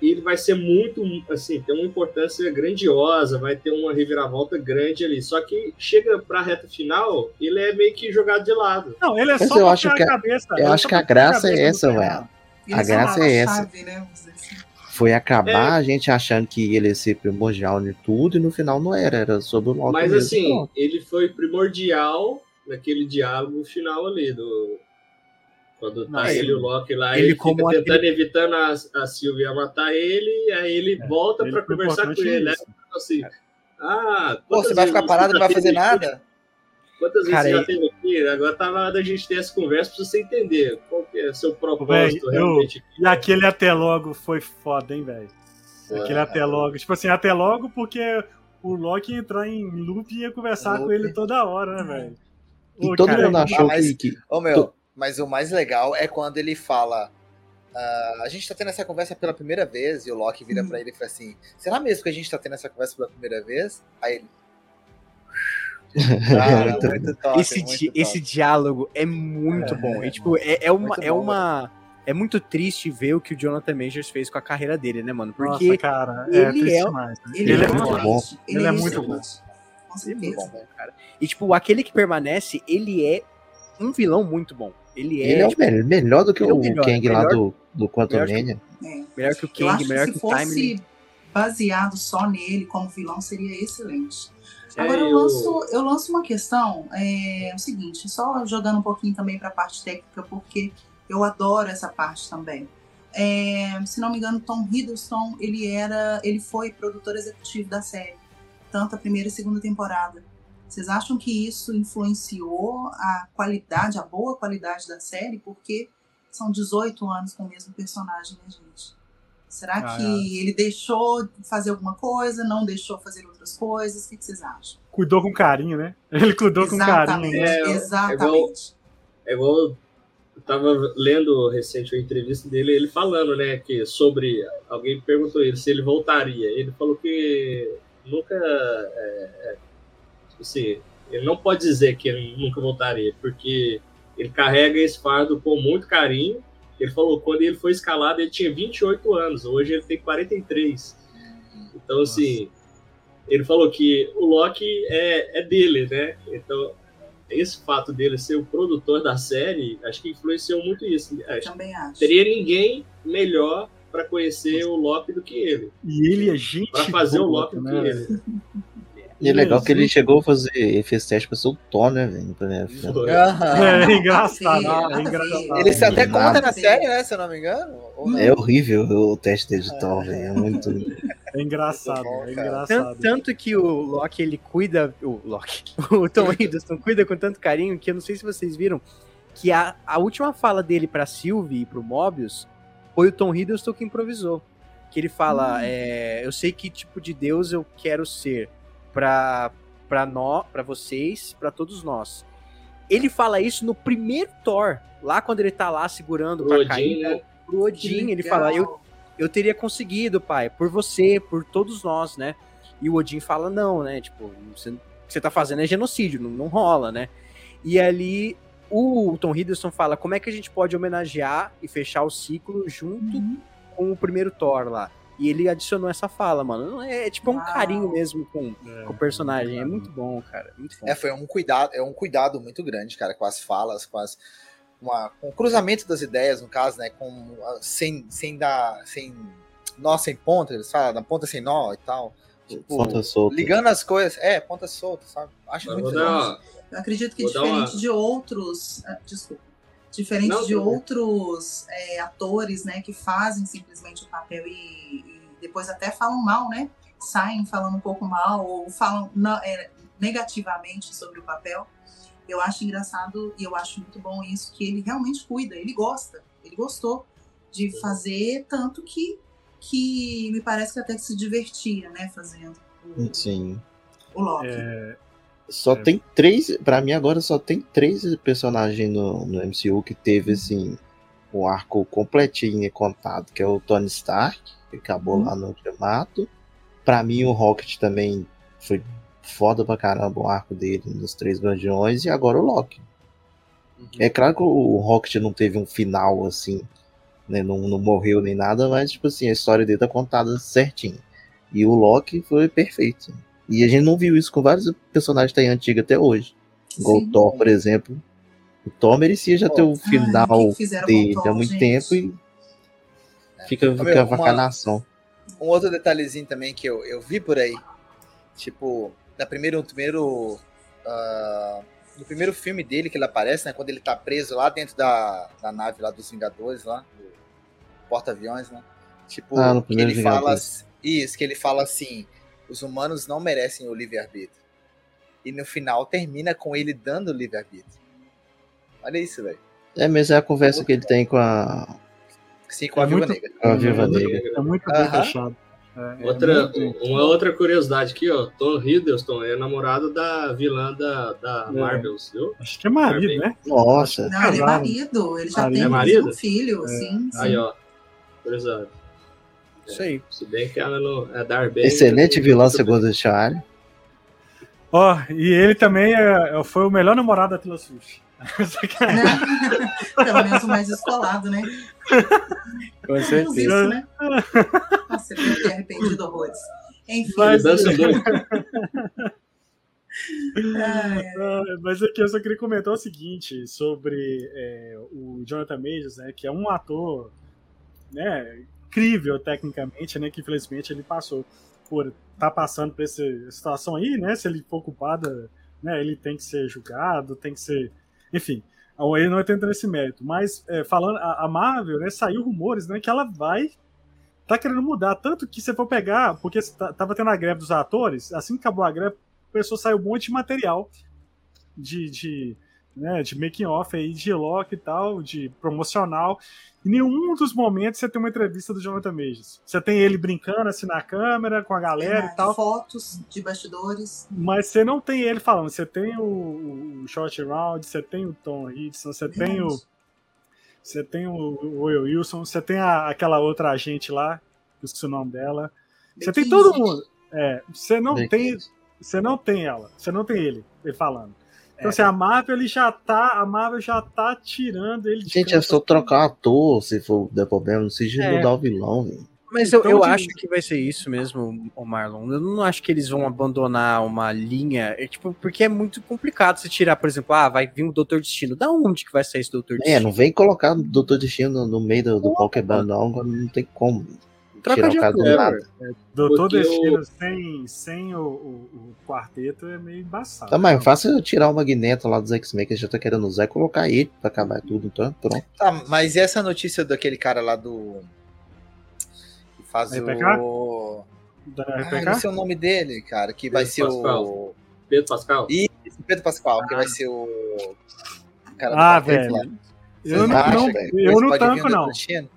Speaker 5: ele vai ser muito, assim, tem uma importância grandiosa, vai ter uma reviravolta grande ali. Só que chega pra reta final, ele é meio que jogado de lado.
Speaker 1: Não, ele é
Speaker 2: Mas
Speaker 1: só
Speaker 2: eu acho que
Speaker 1: a cabeça.
Speaker 2: eu
Speaker 1: ele
Speaker 2: acho que a graça é essa, velho. A graça é essa.
Speaker 4: chave, né, assim.
Speaker 2: Foi acabar a gente achando que ele ia ser primordial de tudo e no final não era, era sobre o Loki
Speaker 5: Mas
Speaker 2: mesmo,
Speaker 5: assim,
Speaker 2: pronto.
Speaker 5: ele foi primordial naquele diálogo final ali do. Quando tá ele
Speaker 7: ele-
Speaker 5: e o Loki lá,
Speaker 7: ele
Speaker 5: ele,
Speaker 7: como
Speaker 5: fica
Speaker 7: aquele-
Speaker 5: tentando, evitando a, a Sylvia matar ele, aí ele
Speaker 1: É,
Speaker 5: volta
Speaker 1: foi
Speaker 5: conversar com ele, né? Assim, ah,
Speaker 3: Pô, você vai ficar
Speaker 5: vezes
Speaker 3: parado e não vai fazer nada?
Speaker 5: Quantas vezes
Speaker 7: Cara,
Speaker 5: você já teve aqui? Agora tá na hora da gente ter essa conversa pra você entender qual que é o seu propósito
Speaker 1: Véi, eu-
Speaker 5: realmente.
Speaker 1: E aquele até logo foi foda, hein, velho? Aquele
Speaker 3: Ah,
Speaker 1: até logo. Tipo assim, até logo porque o Loki ia entrar em loop e ia conversar
Speaker 3: Loop.
Speaker 1: com ele toda hora, né, velho?
Speaker 2: E
Speaker 1: Ô,
Speaker 2: todo
Speaker 1: cara,
Speaker 2: mundo achou
Speaker 3: mas-
Speaker 2: que,
Speaker 3: Ô, meu, mas o mais legal é quando ele fala. ah, a gente tá tendo essa conversa pela primeira vez, e o Loki vira
Speaker 4: Hum.
Speaker 3: pra ele e fala assim: será mesmo que a gente tá tendo essa conversa pela primeira vez? Aí ele. Cara,
Speaker 2: Muito
Speaker 3: muito top.
Speaker 7: esse,
Speaker 3: muito
Speaker 7: di-
Speaker 3: top.
Speaker 7: esse diálogo é muito
Speaker 1: É,
Speaker 7: bom.
Speaker 1: é
Speaker 7: É, tipo, é, é uma.
Speaker 3: Muito
Speaker 7: É
Speaker 3: bom,
Speaker 7: uma é muito triste ver o que o Jonathan Majors fez com a carreira dele, né, mano?
Speaker 1: Nossa,
Speaker 7: Porque
Speaker 1: cara,
Speaker 7: ele
Speaker 1: é triste
Speaker 7: é-
Speaker 1: demais. né?
Speaker 4: Ele,
Speaker 1: Ele
Speaker 4: é
Speaker 1: é
Speaker 4: muito
Speaker 2: bom.
Speaker 4: bom.
Speaker 1: Ele é muito
Speaker 4: excelente. Com
Speaker 7: ele é
Speaker 4: certeza.
Speaker 7: muito bom, cara. E, tipo, aquele que permanece, ele é um vilão muito bom. Ele é,
Speaker 2: ele é o
Speaker 7: tipo,
Speaker 2: melhor, melhor do que
Speaker 7: é o melhor,
Speaker 2: Kang lá
Speaker 7: melhor-
Speaker 2: do, do Quantum
Speaker 7: melhor que-
Speaker 2: Mania.
Speaker 4: É.
Speaker 7: melhor que o
Speaker 4: Eu
Speaker 7: Kang,
Speaker 4: que
Speaker 7: melhor
Speaker 4: se
Speaker 7: que o
Speaker 4: fosse
Speaker 7: Time.
Speaker 4: baseado só nele como vilão, seria excelente.
Speaker 5: É,
Speaker 4: Agora eu
Speaker 5: eu-
Speaker 4: lanço, eu lanço uma questão, é, o seguinte, só jogando um pouquinho também para a parte técnica, porque eu adoro essa parte também. É, se não me engano, Tom Hiddleston, ele era, ele foi produtor executivo da série, tanto a primeira e a segunda temporada. Vocês acham que isso influenciou a qualidade, a boa qualidade da série? Porque são 18 anos com o mesmo personagem, né, gente? Será
Speaker 1: Ah,
Speaker 4: que ele deixou de fazer alguma coisa, não deixou fazer outras coisas? O que, que vocês acham?
Speaker 1: Cuidou com carinho, né? Ele cuidou com carinho.
Speaker 4: Exatamente,
Speaker 1: né?
Speaker 5: É,
Speaker 4: exatamente.
Speaker 5: É igual eu tava lendo recente uma entrevista dele, ele falando, né, que sobre alguém perguntou ele se ele voltaria. Ele falou que nunca, é, é, assim, ele não pode dizer que ele nunca voltaria, porque ele carrega esse fardo com muito carinho. Ele falou que quando ele foi escalado ele tinha 28 anos, hoje ele tem 43. Então, assim, ele falou que o Loki é, é dele, né? Então, esse fato dele ser o produtor da série, acho que influenciou muito isso. Acho
Speaker 4: Também acho.
Speaker 5: teria ninguém melhor para conhecer o Loki do que ele.
Speaker 1: E ele é gente.
Speaker 5: Para fazer o
Speaker 1: boa,
Speaker 5: Loki do
Speaker 1: né,
Speaker 5: que
Speaker 1: velho?
Speaker 5: ele.
Speaker 2: E é legal que ele
Speaker 1: gente-
Speaker 2: chegou a fazer, ele fez teste pra ser o Thor, né, velho?
Speaker 3: Aham.
Speaker 1: É engraçado. É engraçado.
Speaker 3: Ele se até conta na série, né? Se eu não me engano.
Speaker 2: É horrível o teste dele de Thor, velho. É muito.
Speaker 1: É engraçado, é engraçado.
Speaker 7: Tanto, tanto que o Loki, ele cuida. O Loki. O Tom Hiddleston cuida com tanto carinho que eu não sei se vocês viram que a, a última fala dele pra Sylvie e pro Mobius foi o Tom Hiddleston que improvisou. Que ele fala: é, Eu sei que tipo de Deus eu quero ser pra, pra, nó, pra vocês, pra todos nós. Ele fala isso no primeiro Thor, lá quando ele tá lá segurando
Speaker 5: O
Speaker 7: pra
Speaker 5: Odin,
Speaker 7: cair.
Speaker 5: né?
Speaker 7: Pro Odin, ele fala: eu, eu teria conseguido, pai, por você, por todos nós, né? E o Odin fala, não, né? Tipo, você, o que você tá fazendo é genocídio, não, não rola, né? E ali o Tom Hiddleston fala, como é que a gente pode homenagear e fechar o ciclo junto
Speaker 4: Uhum.
Speaker 7: com o primeiro Thor lá? E ele adicionou essa fala, mano. É, é tipo um
Speaker 4: Uau.
Speaker 7: carinho mesmo com,
Speaker 1: É,
Speaker 7: com o personagem. É muito bom, cara. Muito bom.
Speaker 3: É, foi um cuidado, é um cuidado muito grande, cara, com as falas, com as uma, com o cruzamento das ideias, no caso, né, com sem sem dar sem nó sem ponta, eles falam, da ponta sem nó e tal. Tipo,
Speaker 2: Ponta solta.
Speaker 3: ligando as coisas, é, ponta solta, sabe? Acho
Speaker 5: Mas
Speaker 3: muito legal.
Speaker 4: Eu acredito que
Speaker 5: Vou
Speaker 4: diferente
Speaker 5: uma-
Speaker 4: de outros. ah, Desculpa. Diferente
Speaker 5: Não,
Speaker 4: de outros é, atores, né, que fazem simplesmente o papel e, e depois até falam mal, né? Saem falando um pouco mal ou falam na- é, negativamente sobre o papel. Eu acho engraçado e eu acho muito bom isso, que ele realmente cuida, ele gosta, ele gostou de fazer tanto que, que me parece que até que se divertia, né, fazendo o,
Speaker 2: Sim.
Speaker 4: o Loki.
Speaker 1: É,
Speaker 2: Só
Speaker 1: É.
Speaker 2: tem três. Pra mim, agora só tem três personagens no, no MCU que teve, assim, o arco completinho e contado, que é o Tony Stark, que acabou
Speaker 4: Uhum.
Speaker 2: lá no Ultimato. Pra mim, o Rocket também foi foda pra caramba o arco dele nos Três Guardiões, e agora o Loki. É claro que o Rocket não teve um final assim, né? Não, não morreu nem nada, mas tipo assim, a história dele tá contada certinho. E o Loki foi perfeito. E a gente não viu isso com vários personagens da antiga até hoje. Igual Thor, por exemplo. O Thor merecia já ter o final dele
Speaker 4: Thor,
Speaker 2: há muito
Speaker 4: gente?
Speaker 2: tempo e fica,
Speaker 3: Ô,
Speaker 2: fica
Speaker 3: meu,
Speaker 2: a
Speaker 3: uma-
Speaker 2: vacanação.
Speaker 3: Um outro detalhezinho também que eu, eu vi por aí. Tipo, na primeiro, no primeiro. ah, no primeiro filme dele que ele aparece, né? Quando ele tá preso lá dentro da, da nave lá dos Vingadores, lá, do porta-aviões, né? Tipo,
Speaker 2: Ah, no
Speaker 3: que
Speaker 2: primeiro
Speaker 3: ele fala. Isso, que ele fala assim: os humanos não merecem o livre-arbítrio. E no final termina com ele dando o livre-arbítrio. Olha isso, velho.
Speaker 2: É, mas é a conversa que ele tem com a,
Speaker 3: Sim, com a
Speaker 1: É
Speaker 3: Viúva
Speaker 1: muito-
Speaker 3: Negra.
Speaker 2: com a Viúva Negra.
Speaker 1: é muito bem fechado. É, é
Speaker 5: Outra,
Speaker 1: muito-
Speaker 5: uma outra curiosidade aqui, ó. Tom Hiddleston é namorado da vilã da, da
Speaker 1: É.
Speaker 5: Marvel, viu?
Speaker 1: Acho que é marido, né?
Speaker 2: Nossa,
Speaker 4: Não, ele é marido. Ele já
Speaker 1: Marido.
Speaker 4: tem
Speaker 5: É
Speaker 4: um filho,
Speaker 1: É.
Speaker 4: sim. sim.
Speaker 5: Aí, ó. Curiosidade.
Speaker 7: Isso aí.
Speaker 5: Se bem que ela não é dar bem.
Speaker 2: excelente vilão segundo o Charlie.
Speaker 1: Ó, e ele também é- é- foi o melhor namorado da Taylor Swift.
Speaker 4: Né? Pelo menos o mais descolado, né?
Speaker 7: Com
Speaker 4: Menos
Speaker 7: certeza.
Speaker 4: isso, né? Nossa, eu fiquei arrependido horrores. Enfim,
Speaker 1: Mas- Ah, Mas aqui eu só queria comentar o seguinte sobre é, o Jonathan Majors, né, que é um ator né, incrível tecnicamente, né, que infelizmente ele passou por estar passando por essa situação aí, né, se ele for culpado, né, ele tem que ser julgado, tem que ser, enfim, ele não entra nesse mérito, mas é, falando, a, a Marvel, né, saiu rumores, né, que ela vai tá querendo mudar, tanto que você for pegar, porque tá- tava tendo a greve dos atores, assim que acabou a greve, a sair um monte de material de, de, né, de making off aí, de Loki e tal, de promocional. Em nenhum dos momentos você tem uma entrevista do Jonathan Majors. Você tem ele brincando assim na câmera, com a galera
Speaker 4: verdade.
Speaker 1: e tal,
Speaker 4: Fotos de bastidores.
Speaker 1: mas você não tem ele falando. Você tem o, o Short Round, você tem o Tom Hiddleston, você tem o. Você tem o, o Will Wilson, você tem a- aquela outra agente lá, que eu esqueci o nome dela. Você tem todo mundo. É, você não tem você não tem ela, você não tem ele, ele falando. Então,
Speaker 7: É.
Speaker 1: assim, a Marvel ele já tá, a Marvel já tá tirando ele de
Speaker 2: Gente, é só trocar o ator se for der problema, não seja
Speaker 1: É.
Speaker 2: mudar o vilão, velho.
Speaker 7: Mas eu,
Speaker 1: Então,
Speaker 7: eu
Speaker 1: de-
Speaker 7: acho que vai ser isso mesmo, o Marlon. Eu não acho que eles vão abandonar uma linha. É, tipo, porque é muito complicado se tirar, por exemplo, ah, vai vir o Doutor Destino. Da onde que vai sair esse Doutor
Speaker 2: É,
Speaker 7: Destino?
Speaker 2: não vem colocar o Doutor Destino no, meio do, do bando, não, não tem como.
Speaker 7: Troca de ator.
Speaker 2: nada.
Speaker 1: Doutor
Speaker 5: Porque
Speaker 1: Destino sem, sem o, o- o quarteto é meio embaçado.
Speaker 2: Tá, mas fácil eu tirar o Magneto lá dos X-Men que já tá querendo usar e colocar ele pra acabar tudo, então pronto.
Speaker 3: Tá, mas e essa notícia daquele cara lá do. Que faz
Speaker 1: RPK?
Speaker 3: o.
Speaker 1: Da
Speaker 3: Ah,
Speaker 1: RPK?
Speaker 3: não sei o nome dele, cara. Que vai
Speaker 5: Pedro
Speaker 3: ser o.
Speaker 5: Pedro Pascal?
Speaker 3: Isso, Pedro Pascal, que vai ser o. o cara
Speaker 1: Ah,
Speaker 3: quarteto lá.
Speaker 1: velho.
Speaker 3: Vocês
Speaker 1: Eu não,
Speaker 3: acham,
Speaker 1: não-
Speaker 3: velho?
Speaker 1: eu não tanco, não.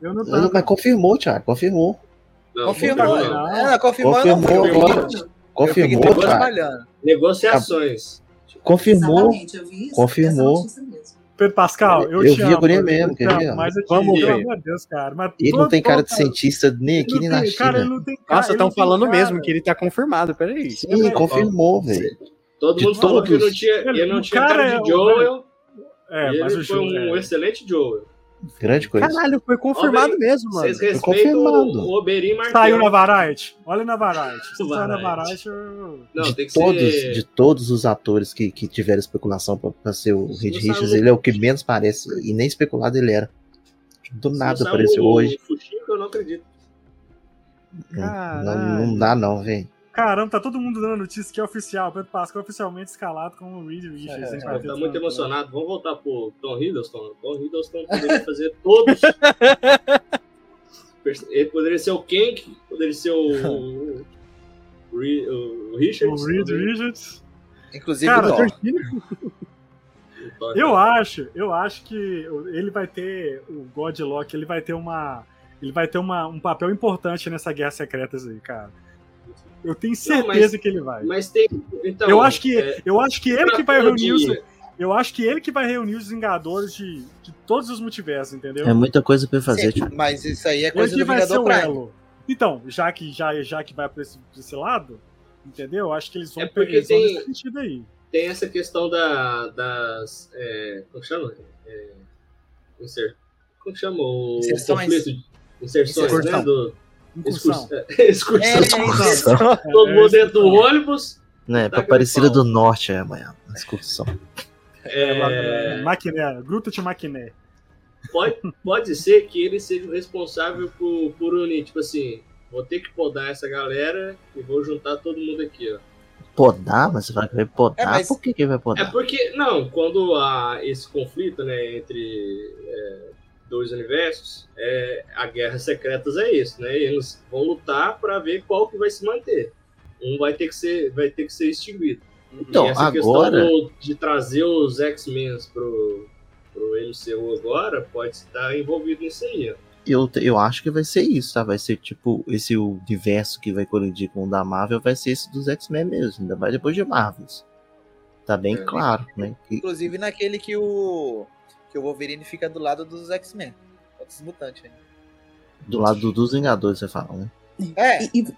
Speaker 1: Eu não
Speaker 2: Mas,
Speaker 1: tanco.
Speaker 2: mas confirmou, Thiago, confirmou.
Speaker 5: Não,
Speaker 3: Confirmou.
Speaker 5: não.
Speaker 3: É, confirmou,
Speaker 2: Confirmou
Speaker 3: não.
Speaker 2: Confirmou, Thiago.
Speaker 3: trabalhando.
Speaker 5: Negociações.
Speaker 2: Confirmou.
Speaker 4: Exatamente, eu vi isso.
Speaker 2: confirmou.
Speaker 1: Pedro Pascal, eu,
Speaker 2: Eu
Speaker 1: te
Speaker 2: vi
Speaker 1: amo,
Speaker 2: a guria mesmo, quer ver,
Speaker 7: Vamos
Speaker 1: pelo
Speaker 7: ver.
Speaker 1: amor de Deus, cara. Mas
Speaker 2: Ele não tem cara de cientista nem aqui nem na
Speaker 1: tem- Cara, ele
Speaker 2: China.
Speaker 1: não tem cara.
Speaker 7: Nossa, estão falando
Speaker 1: cara.
Speaker 7: mesmo que ele tá confirmado, peraí.
Speaker 2: Sim, confirmou, velho.
Speaker 5: Todo
Speaker 2: De
Speaker 5: mundo falou que
Speaker 2: todos.
Speaker 5: não tinha,
Speaker 1: Ele-
Speaker 5: não tinha
Speaker 1: cara
Speaker 5: cara
Speaker 1: é
Speaker 5: de Joel.
Speaker 1: É, mas
Speaker 5: ele
Speaker 1: o
Speaker 5: foi um
Speaker 1: é.
Speaker 5: excelente Joel.
Speaker 2: Grande coisa.
Speaker 7: Caralho, foi confirmado mesmo, mano.
Speaker 5: Vocês respeitam
Speaker 2: confirmado.
Speaker 5: o Oberyn Martell.
Speaker 1: Saiu na Variety. Olha na Variety. Se saiu na
Speaker 5: Variety.
Speaker 1: Eu...
Speaker 5: Não,
Speaker 2: de,
Speaker 5: tem que
Speaker 2: todos,
Speaker 5: ser...
Speaker 2: de todos os atores que, que tiveram especulação pra, pra ser o Reed Richards, ele é o que menos parece. E nem especulado ele era. Do
Speaker 5: se
Speaker 2: nada apareceu
Speaker 5: o
Speaker 2: hoje.
Speaker 5: Fuxico, eu não acredito.
Speaker 2: Não, não, não dá, não, velho.
Speaker 1: Caramba, tá todo mundo dando notícia que é oficial. Pedro Pascal oficialmente escalado como o Reed Richards. hein,
Speaker 5: Tá
Speaker 1: Quarteto
Speaker 5: muito
Speaker 1: Fantástico.
Speaker 5: emocionado. Vamos voltar pro Tom Hiddleston. Tom Hiddleston poderia fazer todos. Ele poderia ser o Kenk, poderia ser o. o, Richards.
Speaker 1: O Reed
Speaker 5: poderia-
Speaker 1: Richards.
Speaker 3: Inclusive
Speaker 1: Cara,
Speaker 3: o Thor.
Speaker 1: Eu acho, eu acho que ele vai ter, o God Loki, ele vai ter uma. ele vai ter uma, um papel importante nessa guerra secreta aí, cara. Eu tenho
Speaker 5: Não,
Speaker 1: certeza
Speaker 5: mas-
Speaker 1: que ele vai.
Speaker 5: Mas tem. Então,
Speaker 1: eu acho que
Speaker 5: é,
Speaker 1: eu acho que ele
Speaker 5: pra
Speaker 1: que vai reunir os, eu acho que ele que vai reunir os Vingadores de, de todos os multiversos, entendeu?
Speaker 2: É muita coisa pra fazer,
Speaker 3: Sim,
Speaker 2: tipo.
Speaker 3: mas isso aí é
Speaker 1: ele
Speaker 3: coisa
Speaker 1: que
Speaker 3: do
Speaker 1: vai ser
Speaker 3: Vingador
Speaker 1: o
Speaker 3: Prime.
Speaker 1: elo. Então, já que já já que vai para esse, pra esse lado, entendeu? Eu acho que eles vão
Speaker 5: É porque
Speaker 1: eles vão
Speaker 5: tem-
Speaker 1: nesse sentido aí.
Speaker 5: tem essa questão da, das. É, como chama? É, inser, como chama? O
Speaker 3: Inserções.
Speaker 5: conflito. Inserções, né?
Speaker 3: Inserção.
Speaker 5: Do, Excursão. É, excursão.
Speaker 3: É,
Speaker 2: Excursão.
Speaker 5: Todo
Speaker 1: É,
Speaker 5: mundo dentro do ônibus.
Speaker 2: Né,
Speaker 5: Tá
Speaker 2: pra Aparecida do Norte é amanhã. Excursão.
Speaker 5: É,
Speaker 1: Maquiné, Gruta de Maquiné.
Speaker 5: pode, pode ser que ele seja o responsável por, por unir, tipo assim, vou ter que podar essa galera e vou juntar todo mundo aqui, ó.
Speaker 2: Podar? Mas você fala que vai podar?
Speaker 3: É, mas-
Speaker 2: Por que, que vai
Speaker 5: É
Speaker 2: podar?
Speaker 5: porque, não, quando há esse conflito, né, entre é, dois universos, é, a Guerra Secretas é isso, né, eles vão lutar para ver qual que vai se manter. Um vai ter que ser, vai ter que ser extinguido.
Speaker 2: Então,
Speaker 5: e essa
Speaker 2: agora-
Speaker 5: questão do- de trazer os X-Men pro, pro MCU agora pode estar envolvido nisso aí, ó.
Speaker 2: Eu, eu acho que vai ser isso, tá? Vai ser tipo, esse universo que vai colidir com o da Marvel vai ser esse dos X-Men mesmo, ainda vai depois de Marvels. Tá bem
Speaker 5: É.
Speaker 2: claro, né? Que-
Speaker 3: Inclusive naquele que o que o Wolverine fica do lado dos X-Men. Outros mutantes. né?
Speaker 2: do lado dos Vingadores, você fala, né?
Speaker 3: É,
Speaker 4: E, e-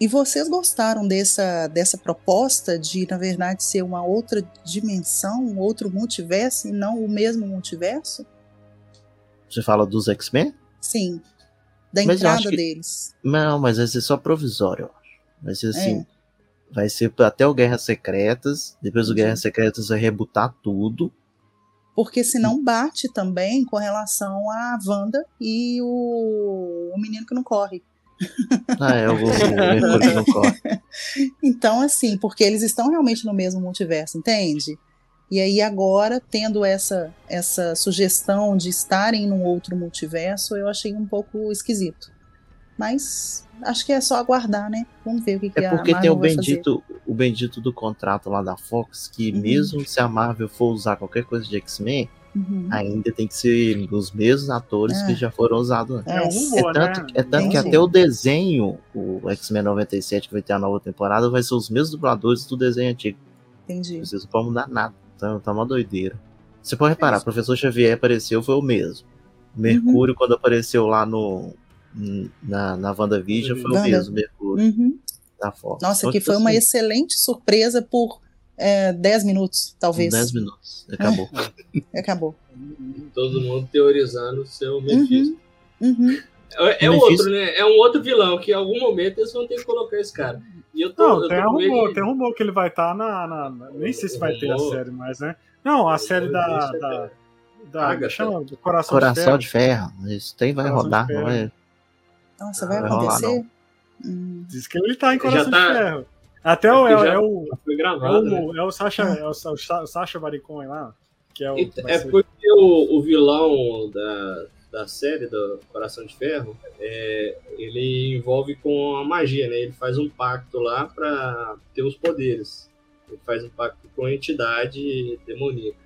Speaker 4: e vocês gostaram dessa, dessa proposta de, na verdade, ser uma outra dimensão, um outro multiverso e não o mesmo multiverso?
Speaker 2: Você fala dos X-Men?
Speaker 4: Sim. Da
Speaker 2: Mas
Speaker 4: entrada
Speaker 2: que-
Speaker 4: deles.
Speaker 2: Não, mas vai ser só provisório, eu acho. Vai ser assim.
Speaker 4: É.
Speaker 2: Vai ser até o Guerras Secretas. Depois do. Guerras Secretas vai rebutar tudo.
Speaker 4: Porque senão bate também com relação à Wanda e o, o menino que não corre.
Speaker 2: Ah, é o Mercúrio que não corre.
Speaker 4: Então, assim, porque eles estão realmente no mesmo multiverso, entende? E aí agora, tendo essa, essa sugestão de estarem num outro multiverso, eu achei um pouco esquisito. Mas acho que é só aguardar, né? Vamos ver o que, que
Speaker 2: É
Speaker 4: a
Speaker 2: porque tem
Speaker 4: Marvel
Speaker 2: o
Speaker 4: vai fazer.
Speaker 2: bendito, o bendito do contrato lá da Fox, que
Speaker 4: Uhum.
Speaker 2: mesmo se a Marvel for usar qualquer coisa de X-Men,
Speaker 4: Uhum.
Speaker 2: ainda tem que ser os mesmos atores
Speaker 4: É.
Speaker 2: que já foram usados antes.
Speaker 1: É
Speaker 4: É,
Speaker 1: rumor,
Speaker 2: É tanto,
Speaker 1: né?
Speaker 2: é tanto que até o desenho, o X-Men 97, que vai ter a nova temporada, vai ser os mesmos dubladores do desenho antigo.
Speaker 4: Entendi.
Speaker 2: Vocês não podem mudar nada. Tá, tá uma doideira. Você pode reparar, o professor Xavier apareceu, foi o mesmo. Mercúrio, quando apareceu lá no. Na, na WandaVision, foi o
Speaker 4: Wanda.
Speaker 2: mesmo, Mercúrio,
Speaker 4: Uhum.
Speaker 2: da Fox.
Speaker 4: Nossa,
Speaker 2: Então,
Speaker 4: que foi uma
Speaker 2: assim,
Speaker 4: excelente surpresa por é, 10 minutos, talvez.
Speaker 2: 10 minutos. Acabou.
Speaker 4: Acabou.
Speaker 5: Todo mundo teorizando o seu Mephisto.
Speaker 4: Uhum.
Speaker 5: É, é
Speaker 2: O Mephisto-
Speaker 5: outro, né? É um outro vilão que em algum momento eles vão ter que colocar esse cara. E eu tô,
Speaker 1: Não,
Speaker 5: eu
Speaker 1: tem
Speaker 5: tô
Speaker 1: rumor,
Speaker 5: ele-
Speaker 1: tem rumor que ele vai estar na, na- na- Nem sei se vai ter a série mais, né? Não, a série da. Da, da
Speaker 5: Agatha.
Speaker 1: chama Coração,
Speaker 2: Coração
Speaker 1: de
Speaker 2: de ferro. Isso tem, vai
Speaker 1: Coração de
Speaker 2: rodar,
Speaker 1: ferro.
Speaker 4: Nossa, vai
Speaker 2: Vai rolar,
Speaker 4: acontecer? Hum.
Speaker 1: Ferro. Diz que ele tá em Coração
Speaker 5: tá-
Speaker 1: de Ferro. Até o, é,
Speaker 5: Já-
Speaker 1: é o,
Speaker 5: Foi
Speaker 1: é
Speaker 5: gravado, né?
Speaker 1: o, é o Sacha, é o, o Sa- Sacha Baron Cohen lá, que é o.
Speaker 5: E-
Speaker 1: vai
Speaker 5: É
Speaker 1: ser-
Speaker 5: porque o, o vilão da, da série do Coração de Ferro, é, ele envolve com a magia, né? Ele faz um pacto lá pra ter os poderes. Ele faz um pacto com a entidade demoníaca.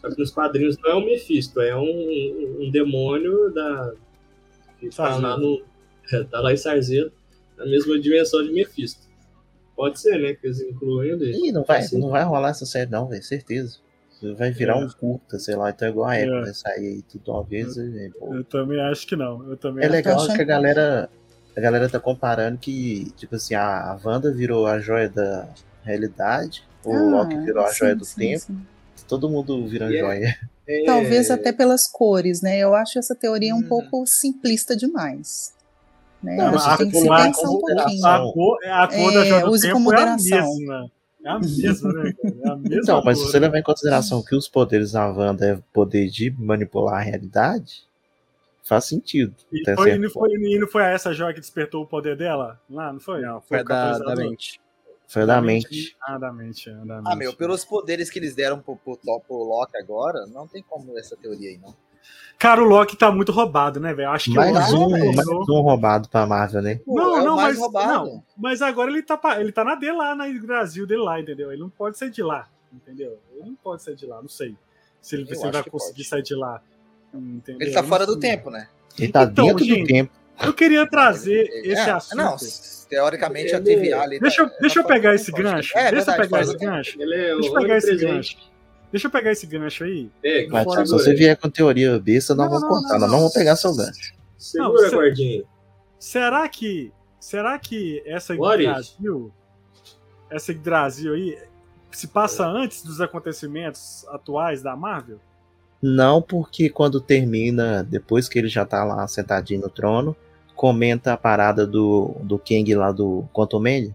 Speaker 5: Só que nos quadrinhos não é um Mephisto, é um, um demônio da. que tá
Speaker 1: Sarzedo.
Speaker 5: lá, no, tá lá em Sarzedo, na mesma dimensão de Mephisto. Pode ser, né? Que eles incluem ele.
Speaker 2: Ih, não vai,
Speaker 5: Assim.
Speaker 2: não vai rolar essa série, não, velho. Certeza. Vai virar
Speaker 1: É.
Speaker 2: um curta, sei lá, então é igual a Echo,
Speaker 1: É.
Speaker 2: vai sair aí tudo uma vez. e, pô,
Speaker 1: Eu também acho que não. Eu também
Speaker 2: É
Speaker 1: acho
Speaker 2: legal
Speaker 4: achando-
Speaker 2: que a galera. A galera tá comparando que, tipo assim, a, a Wanda virou a joia da realidade, o
Speaker 4: Ah,
Speaker 2: Loki virou a
Speaker 4: sim,
Speaker 2: joia do
Speaker 4: sim,
Speaker 2: tempo,
Speaker 4: sim.
Speaker 2: todo mundo vira
Speaker 5: E é-
Speaker 2: joia.
Speaker 5: É,
Speaker 4: Talvez até pelas cores, né? Eu acho essa teoria um
Speaker 3: Uhum.
Speaker 4: pouco simplista demais. Né?
Speaker 2: Não,
Speaker 4: a tem que
Speaker 1: cor
Speaker 4: se
Speaker 1: lá
Speaker 4: pensar um
Speaker 2: com
Speaker 4: pouquinho.
Speaker 1: A cor, a cor da
Speaker 4: É,
Speaker 1: Joia do Tempo é a
Speaker 4: moderação.
Speaker 1: mesma. É a mesma, né? É a mesma
Speaker 2: Então, mas se você
Speaker 1: né?
Speaker 2: levar em consideração que os poderes da Wanda é poder de manipular a realidade, faz sentido.
Speaker 1: E, foi, e não foi, e não foi essa joia que despertou o poder dela? Lá, não foi?
Speaker 7: Não,
Speaker 1: foi
Speaker 7: foi da, da mente.
Speaker 2: Foi da mente.
Speaker 1: Ah, da mente. é, Da mente.
Speaker 3: Ah, meu, pelos poderes que eles deram pro, pro, pro Loki agora, não tem como essa teoria aí, não.
Speaker 1: Cara, o Loki tá muito roubado, né, velho? Acho que
Speaker 2: Mais
Speaker 1: o Loki
Speaker 2: um, mais um roubado pra Marvel, né?
Speaker 3: Pô,
Speaker 1: Não,
Speaker 3: é
Speaker 1: não,
Speaker 3: mais
Speaker 1: mas,
Speaker 3: roubado.
Speaker 1: não, mas agora ele tá, ele tá na dele lá, no Brasil dele lá, entendeu? Ele não pode sair de lá, entendeu? Ele não pode sair de lá, não sei. Se ele, se ele vai conseguir
Speaker 3: pode.
Speaker 1: sair de lá. Entendeu?
Speaker 3: Ele tá fora do tempo, né?
Speaker 2: Ele tá
Speaker 1: Então,
Speaker 2: dentro
Speaker 1: gente,
Speaker 2: do tempo.
Speaker 1: Eu queria trazer
Speaker 3: É,
Speaker 1: esse assunto.
Speaker 3: Não, teoricamente a
Speaker 5: Ele-
Speaker 3: TVA ali.
Speaker 1: Deixa eu,
Speaker 3: tá-
Speaker 1: deixa eu pegar esse gancho.
Speaker 3: É,
Speaker 1: deixa eu pegar esse gancho.
Speaker 5: Ele é
Speaker 1: Deixa eu pegar esse gancho. Deixa eu pegar esse gancho aí. Fora
Speaker 2: se você vier com teoria besta, nós
Speaker 1: Não,
Speaker 2: vamos
Speaker 1: não,
Speaker 2: cortar.
Speaker 1: não,
Speaker 2: Nós não vamos pegar seu gancho.
Speaker 5: Segura,
Speaker 1: Não,
Speaker 5: guardinha.
Speaker 1: Será que. Será que essa? Brasil. Essa Brasil aí se passa antes dos acontecimentos atuais da Marvel?
Speaker 2: Não, porque quando termina, depois que ele já tá lá sentadinho no trono, comenta a parada do, do Kang lá do Quantum Man.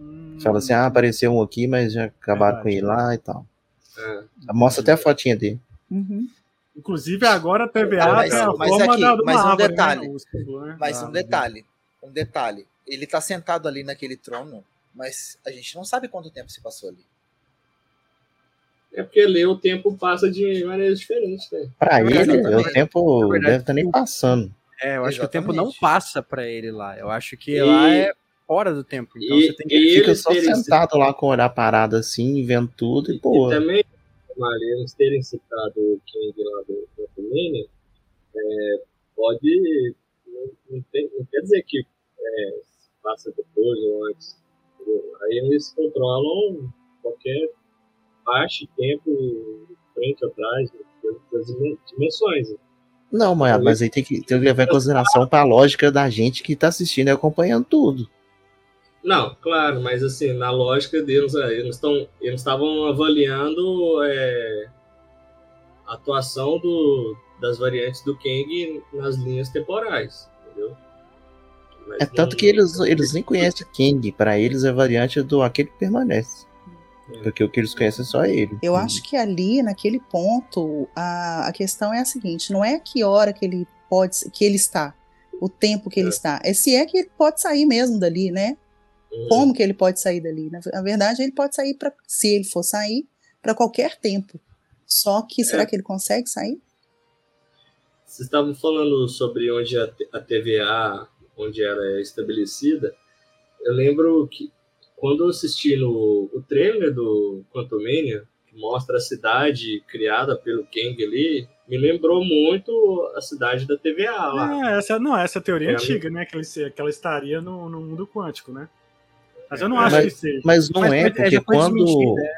Speaker 1: Hum,
Speaker 2: Fala assim, ah, apareceu um aqui, mas já acabaram com
Speaker 1: Verdade.
Speaker 2: ele lá e tal.
Speaker 5: É.
Speaker 2: Mostra até a fotinha dele.
Speaker 4: Uhum.
Speaker 1: Inclusive agora a TVA
Speaker 3: Ah, mas-
Speaker 1: a
Speaker 3: mas
Speaker 1: forma
Speaker 3: aqui,
Speaker 1: da,
Speaker 3: mas um
Speaker 1: árvore,
Speaker 3: detalhe.
Speaker 1: Né? Né?
Speaker 3: Mas um
Speaker 1: árvore.
Speaker 3: detalhe, um detalhe. Ele tá sentado ali naquele trono, mas a gente não sabe quanto tempo se passou ali.
Speaker 5: É porque ler o tempo passa de maneiras diferentes, né?
Speaker 2: Pra
Speaker 7: É
Speaker 2: ele,
Speaker 3: também.
Speaker 2: o tempo
Speaker 7: É verdade.
Speaker 2: deve estar nem passando.
Speaker 7: É, eu acho que o tempo não
Speaker 3: Exatamente.
Speaker 7: passa pra ele lá. Eu acho que
Speaker 5: E-
Speaker 7: lá é fora do tempo. Então
Speaker 5: e-
Speaker 7: você tem que.
Speaker 5: e-
Speaker 2: Fica
Speaker 5: eles
Speaker 2: só sentado lá com o olhar parado assim, vendo tudo e, pô.
Speaker 5: E também, Maria, eles terem citado o King lá do Quantumania, é, pode. Não, não tem- não quer dizer que é, passa depois ou antes. entendeu? Aí eles controlam qualquer parte, tempo, frente, atrás, das dimensões.
Speaker 2: Não, mas, mas aí tem que, tem que levar em consideração pra lógica da gente que tá assistindo e acompanhando tudo.
Speaker 5: Não, claro, mas assim, na lógica deles, é, eles estão eles estavam avaliando é, a atuação do, das variantes do Kang nas linhas temporais, entendeu? Mas
Speaker 2: É tanto
Speaker 5: não-
Speaker 2: que eles, eles nem conhecem King. Pra eles é variante do aquele que permanece. Porque o que eles conhecem é só ele.
Speaker 4: Eu acho que ali, naquele ponto, a, a questão é a seguinte: não é que hora que ele pode que ele está, o tempo que ele
Speaker 5: É.
Speaker 4: está, é se é que ele pode sair mesmo dali, né? Como que ele pode sair dali? Na, na verdade, ele pode sair para, se ele for sair, para qualquer tempo. Só que será
Speaker 5: É.
Speaker 4: que ele consegue sair?
Speaker 5: Vocês estavam falando sobre onde a, a TVA, onde ela é estabelecida. Eu lembro que quando eu assisti no o trailer do Quantumania, que mostra a cidade criada pelo Kang ali, me lembrou muito a cidade da TVA lá.
Speaker 1: É, essa, não, essa é a teoria
Speaker 5: É,
Speaker 1: antiga, né? Que, ele, que ela estaria no, no mundo quântico, né? Mas eu não
Speaker 5: É,
Speaker 1: acho
Speaker 2: mas-
Speaker 1: que seja.
Speaker 2: Mas não
Speaker 7: Mas-
Speaker 2: é,
Speaker 7: mas
Speaker 2: porque quando,
Speaker 7: desmentido, é.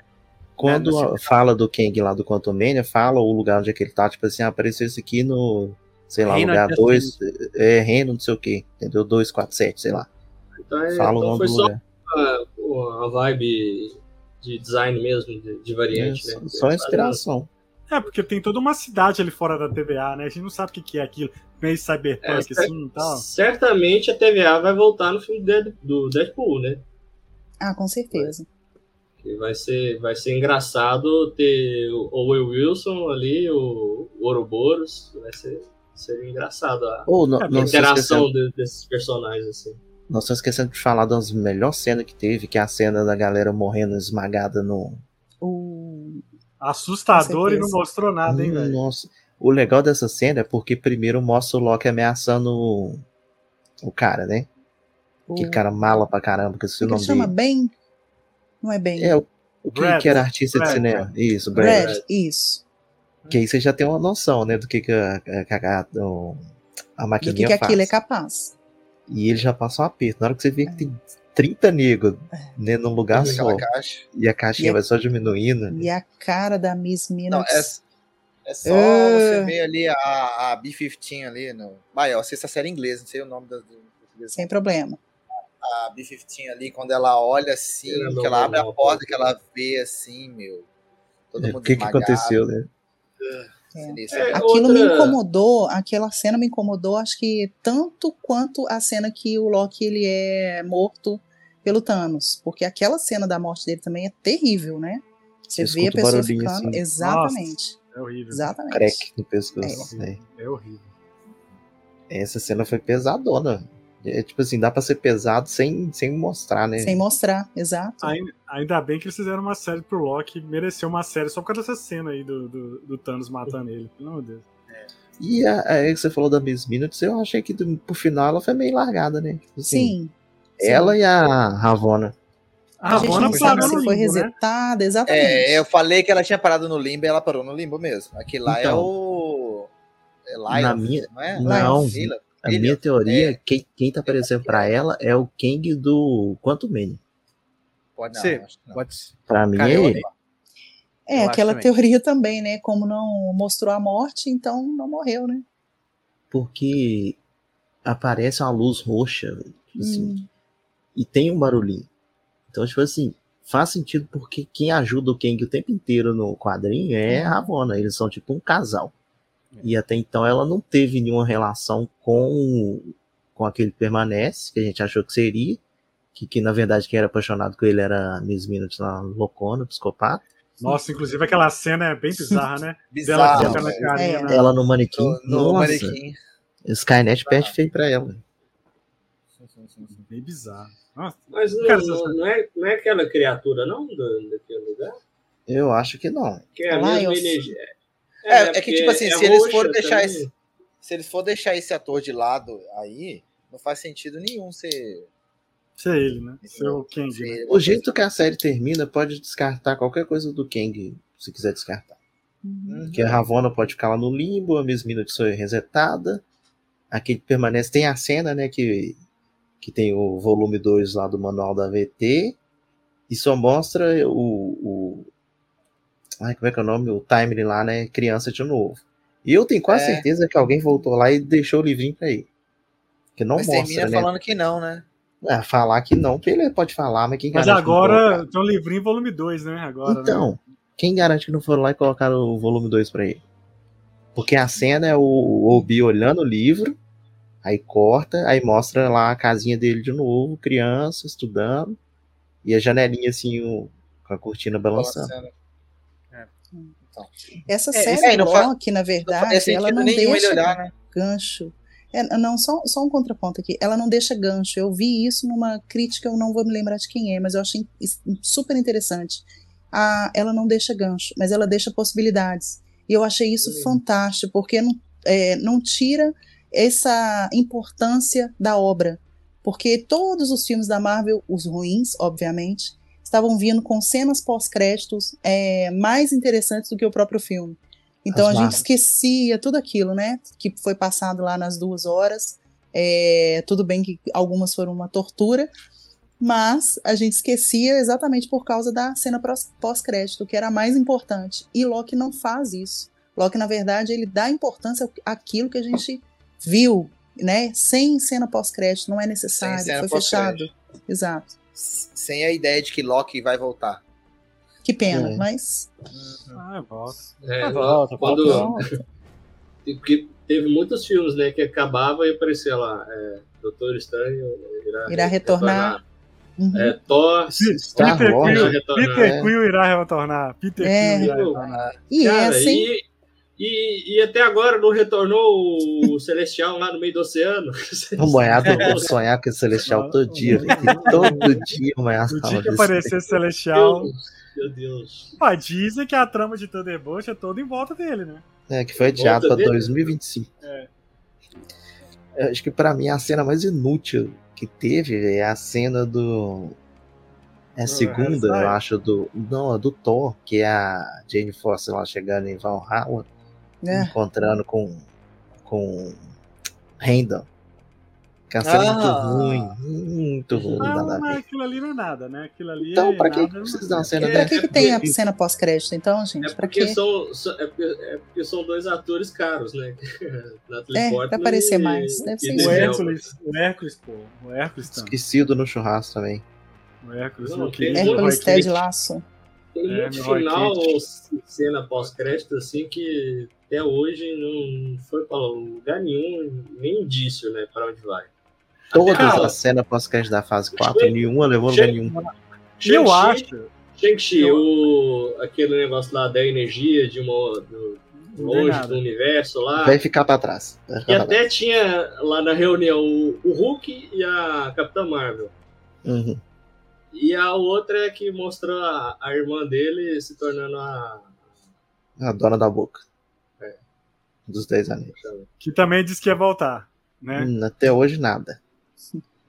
Speaker 2: quando
Speaker 7: Né, no
Speaker 2: fala do Kang lá do Quantum Mania, fala o lugar onde é que ele tá, tipo assim, ah, apareceu isso aqui no, sei lá,
Speaker 7: Reino
Speaker 2: lugar
Speaker 7: adjacente.
Speaker 2: 2, é Reino não sei o que, entendeu? 247, sei lá.
Speaker 5: Então, é,
Speaker 2: Fala o
Speaker 5: então
Speaker 2: nome
Speaker 5: foi
Speaker 2: do
Speaker 5: só
Speaker 2: lugar.
Speaker 5: uma, uma vibe de design mesmo, de, de variante,
Speaker 2: É,
Speaker 5: né?
Speaker 2: só inspiração.
Speaker 1: É, porque tem toda uma cidade ali fora da TVA, né? A gente não sabe o que é aquilo. Meio cyberpunk,
Speaker 5: É,
Speaker 1: assim e tal.
Speaker 5: Certamente a TVA vai voltar no filme do Deadpool, né?
Speaker 4: Ah, com certeza.
Speaker 5: Que vai ser, vai ser engraçado ter o Owen Wilson ali, o Ouroboros. Vai ser, ser engraçado a,
Speaker 2: Ou não,
Speaker 5: a
Speaker 2: não
Speaker 5: interação de- desses personagens, assim.
Speaker 2: nós estamos esquecendo de falar das melhores cenas que teve, que é a cena da galera morrendo esmagada no.
Speaker 4: O...
Speaker 1: Assustador e não mostrou nada, hein, velho?
Speaker 2: Nossa. O legal dessa cena é porque primeiro mostra o Loki ameaçando o, o cara, né?
Speaker 4: O...
Speaker 2: Que cara mala pra caramba, que esqueci o
Speaker 4: que
Speaker 2: nome
Speaker 4: ele chama. Ben? Não é Ben?
Speaker 2: É, o, o que,
Speaker 1: Brad.
Speaker 2: que era artista
Speaker 1: Brad,
Speaker 2: de cinema. Isso, Brad.
Speaker 4: Brad, isso.
Speaker 2: Que aí você já tem uma noção, né, do que, que a, a, a, a
Speaker 4: Do
Speaker 2: maquininha
Speaker 4: que, que
Speaker 2: faz.
Speaker 4: aquilo é capaz.
Speaker 2: E ele já passa um aperto. Na hora que você vê que tem 30 negros
Speaker 4: É.
Speaker 2: né, num lugar só,
Speaker 3: caixa.
Speaker 2: e a caixinha
Speaker 4: E a-
Speaker 2: vai só diminuindo.
Speaker 4: E a cara da Miss
Speaker 3: Não,
Speaker 4: Minutes.
Speaker 3: é, é só
Speaker 4: É.
Speaker 3: você ver ali a, a B-15 ali. No... Ah, eu assisto a série inglesa, não sei o nome da. do português.
Speaker 4: Sem problema.
Speaker 3: A B-15 ali, quando ela olha assim,
Speaker 5: Ela
Speaker 3: que ela
Speaker 5: não-
Speaker 3: abre a
Speaker 5: não-
Speaker 3: porta, que ela vê assim, meu. Todo
Speaker 2: É,
Speaker 3: mundo
Speaker 2: o que, que aconteceu, né?
Speaker 3: Sinistro.
Speaker 5: É,
Speaker 4: Aquilo
Speaker 5: outra-
Speaker 4: me incomodou, aquela cena me incomodou, acho que tanto quanto a cena que o Loki ele é morto pelo Thanos, porque aquela cena da morte dele também é terrível, né? Você
Speaker 2: Você
Speaker 4: vê a pessoa ficando,
Speaker 2: assim.
Speaker 4: exatamente,
Speaker 1: É horrível.
Speaker 4: exatamente.
Speaker 2: Crack no pescoço. né?
Speaker 1: É horrível.
Speaker 2: Essa cena foi pesadona. É tipo assim, dá pra ser pesado sem, sem mostrar, né?
Speaker 4: Sem mostrar, exato.
Speaker 1: Ainda, ainda bem que eles fizeram uma série pro Loki, mereceu uma série só por causa dessa cena aí do, do, do Thanos matando ele. De Deus.
Speaker 2: E a, a, que você falou da Miss Minutes, eu achei que do, pro final ela foi meio largada, né? Tipo assim,
Speaker 4: Sim.
Speaker 2: Ela e a Ravona.
Speaker 1: A
Speaker 4: A gente
Speaker 1: Ravonna
Speaker 4: não sabe
Speaker 1: parou
Speaker 4: se
Speaker 1: no
Speaker 4: foi
Speaker 1: limbo, né?
Speaker 4: resetada, exatamente.
Speaker 3: É, eu falei que ela tinha parado no limbo e ela parou no limbo mesmo. Aquilo lá é
Speaker 2: Então.
Speaker 3: o. Lion,
Speaker 2: Na minha-
Speaker 3: não é?
Speaker 2: não.
Speaker 3: Lion.
Speaker 2: A minha teoria,
Speaker 3: é.
Speaker 2: quem, quem tá aparecendo pra ela é o Kang do Quantum Mania.
Speaker 3: Pode não,
Speaker 7: Ser. Pode ser.
Speaker 2: Pra mim
Speaker 7: Cara,
Speaker 2: é ele.
Speaker 4: É,
Speaker 7: Eu
Speaker 4: aquela
Speaker 7: também.
Speaker 4: teoria também, né? Como não mostrou a morte, então não morreu, né?
Speaker 2: Porque aparece uma luz roxa, tipo assim,
Speaker 4: Hum.
Speaker 2: e tem um barulhinho. Então, tipo assim, faz sentido porque quem ajuda o Kang o tempo inteiro no quadrinho é a Ravonna. Eles são tipo um casal. E até então ela não teve nenhuma relação com, com aquele que permanece, que a gente achou que seria. Que, que na verdade quem era apaixonado com ele era a Miss Minutes na loucona, psicopata.
Speaker 1: Nossa, inclusive aquela cena é bem bizarra, né?
Speaker 3: Bizarro,
Speaker 1: Dela colocando a
Speaker 3: velho.
Speaker 1: carinha
Speaker 4: É.
Speaker 2: Ela no manequim.
Speaker 3: No, no
Speaker 2: Nossa,
Speaker 3: manequim.
Speaker 2: Skynet perde feio pra ela.
Speaker 1: Bem bizarro. Nossa,
Speaker 5: Mas não,
Speaker 1: Cara,
Speaker 5: não, não é, não é aquela criatura, não, daquele lugar?
Speaker 2: Eu acho que não.
Speaker 5: Que é a mesma energia.
Speaker 3: É, é que,
Speaker 5: porque
Speaker 3: tipo assim,
Speaker 5: é
Speaker 3: se eles forem deixar
Speaker 5: também.
Speaker 3: esse- Se eles for deixar esse ator de lado aí, não faz sentido nenhum ser.
Speaker 1: ser ele, né? Ser o Kang,
Speaker 3: ser
Speaker 1: né?
Speaker 2: O jeito que a série termina pode descartar qualquer coisa do Kang, se quiser descartar.
Speaker 3: Uhum.
Speaker 2: Que a Ravonna pode ficar lá no limbo, a Miss Minutes foi resetada. Aquele que permanece tem a cena, né, que, que tem o volume 2 lá do manual da VT. E só mostra o, o. Ai, como é que é o nome? O timeline lá, né? Criança de novo. E eu tenho quase
Speaker 3: É.
Speaker 2: certeza que alguém voltou lá e deixou o livrinho pra ele. Que não
Speaker 3: Mas
Speaker 2: mostra,
Speaker 3: termina
Speaker 2: né?
Speaker 3: falando que não, né?
Speaker 2: Ah, falar que não, ele pode falar, mas quem
Speaker 1: Mas agora tem um livrinho volume 2, né? Agora, né?
Speaker 2: Então, quem garante que não foram lá e colocaram o volume 2 pra ele? Porque a cena é o Obi olhando o livro, aí corta, aí mostra lá a casinha dele de novo, criança, estudando, e a janelinha assim, o- com a cortina balançando.
Speaker 3: Balançando.
Speaker 4: Essa
Speaker 3: É,
Speaker 4: série
Speaker 3: não faz-
Speaker 4: Loki, na
Speaker 3: Não
Speaker 4: verdade,
Speaker 3: faria
Speaker 4: ela
Speaker 3: sentido
Speaker 4: não deixa
Speaker 3: olhar, né?
Speaker 4: gancho. É, não, só, só um contraponto aqui. Ela não deixa gancho. Eu vi isso numa crítica, eu não vou me lembrar de quem é, mas eu achei super interessante. Ela não deixa gancho, mas ela deixa possibilidades. E eu achei isso fantástico, porque não, é, não tira essa importância da obra. Porque todos os filmes da Marvel, os ruins, obviamente, estavam vindo com cenas pós-créditos é, mais interessantes do que o próprio filme. Então
Speaker 2: As
Speaker 4: a gente esquecia tudo aquilo, né? Que foi passado lá nas duas horas. É, tudo bem que algumas foram uma tortura, mas a gente esquecia exatamente por causa da cena pós-crédito, que era a mais importante. E Loki não faz isso. Loki, na verdade, ele dá importância àquilo que a gente viu, né? Sem cena pós-crédito, não é necessário, foi fechado. Exato.
Speaker 3: Sem a ideia de que Loki vai voltar.
Speaker 4: Que pena,
Speaker 2: É.
Speaker 4: mas.
Speaker 1: Ah, volta.
Speaker 5: É,
Speaker 7: Ah, volta,
Speaker 5: quando,
Speaker 4: Volta.
Speaker 5: Porque teve muitos filmes, né, que acabava e aparecia lá, é, Doutor Estranho irá,
Speaker 4: Irá retornar. Uhum.
Speaker 5: É, Thor,
Speaker 2: Star
Speaker 1: Peter
Speaker 2: Wars,
Speaker 1: Quill,
Speaker 5: irá retornar.
Speaker 1: Peter
Speaker 2: é.
Speaker 1: Quill irá retornar. Peter
Speaker 4: É.
Speaker 1: Quill irá retornar.
Speaker 4: E
Speaker 5: Cara,
Speaker 4: essa, hein?
Speaker 5: e, e, e até agora não retornou o Celestial lá no meio do oceano.
Speaker 2: O Moiado vou sonhar com esse Celestial todo dia, que todo dia o Moiado fala
Speaker 1: dia que aparecer Celestial,
Speaker 5: Meu Deus.
Speaker 1: pá, dizem que a trama de Thunderbolt é toda em volta dele, né?
Speaker 2: É, que foi adiado pra
Speaker 5: dele?
Speaker 2: 2025.
Speaker 1: É.
Speaker 2: Eu acho que pra mim a cena mais inútil que teve é a cena do. É a
Speaker 1: Do
Speaker 2: segunda, eu acho, do. Não, a do Thor, que é a Jane Foster lá chegando em Valhalla,
Speaker 4: É.
Speaker 2: encontrando com. com. Randall. Que é uma cena
Speaker 3: Ah.
Speaker 2: muito ruim, muito ruim,
Speaker 1: Ah,
Speaker 2: nada
Speaker 1: mas aquilo ali não é nada, né? Aquilo ali
Speaker 2: Então,
Speaker 1: é
Speaker 2: pra que precisa dar uma cena
Speaker 5: É,
Speaker 4: Pra
Speaker 2: dessa?
Speaker 4: que, que tem a cena pós-crédito, então, gente?
Speaker 5: É porque,
Speaker 4: quê?
Speaker 5: são, são- é, porque, é porque são dois atores caros, né? Natalie
Speaker 4: É,
Speaker 5: Portman
Speaker 4: pra aparecer
Speaker 5: e-
Speaker 4: mais, deve ser
Speaker 1: O
Speaker 4: isso.
Speaker 5: Denzel.
Speaker 1: Hércules, o Hércules, pô. O Hércules também.
Speaker 2: Esquecido no churrasco também.
Speaker 1: O Hércules,
Speaker 5: Não,
Speaker 1: querido.
Speaker 5: Hércules
Speaker 4: Ted. Laço.
Speaker 5: Tem
Speaker 1: É,
Speaker 5: muito final,
Speaker 1: Kent.
Speaker 5: cena pós-crédito, assim, que até hoje não foi pra lugar nenhum, nem indício, né, para onde vai.
Speaker 2: Todas
Speaker 1: Cara,
Speaker 2: as cenas pós-crédito da fase 4, nenhuma levou lugar nenhum.
Speaker 1: Eu acho.
Speaker 5: Shang-Chi, o, aquele negócio lá da energia de uma, do, longe do universo lá.
Speaker 2: Vai ficar pra trás. Vai
Speaker 5: E
Speaker 2: ficar pra
Speaker 5: até tinha lá na reunião o, o Hulk e a Capitã Marvel.
Speaker 2: trás. Uhum.
Speaker 5: E a outra é que mostrou a, a irmã dele se tornando a.
Speaker 2: A dona da boca.
Speaker 5: É.
Speaker 2: Dos 10 anéis.
Speaker 1: Que também disse que ia voltar, né?
Speaker 2: Hum, até hoje nada.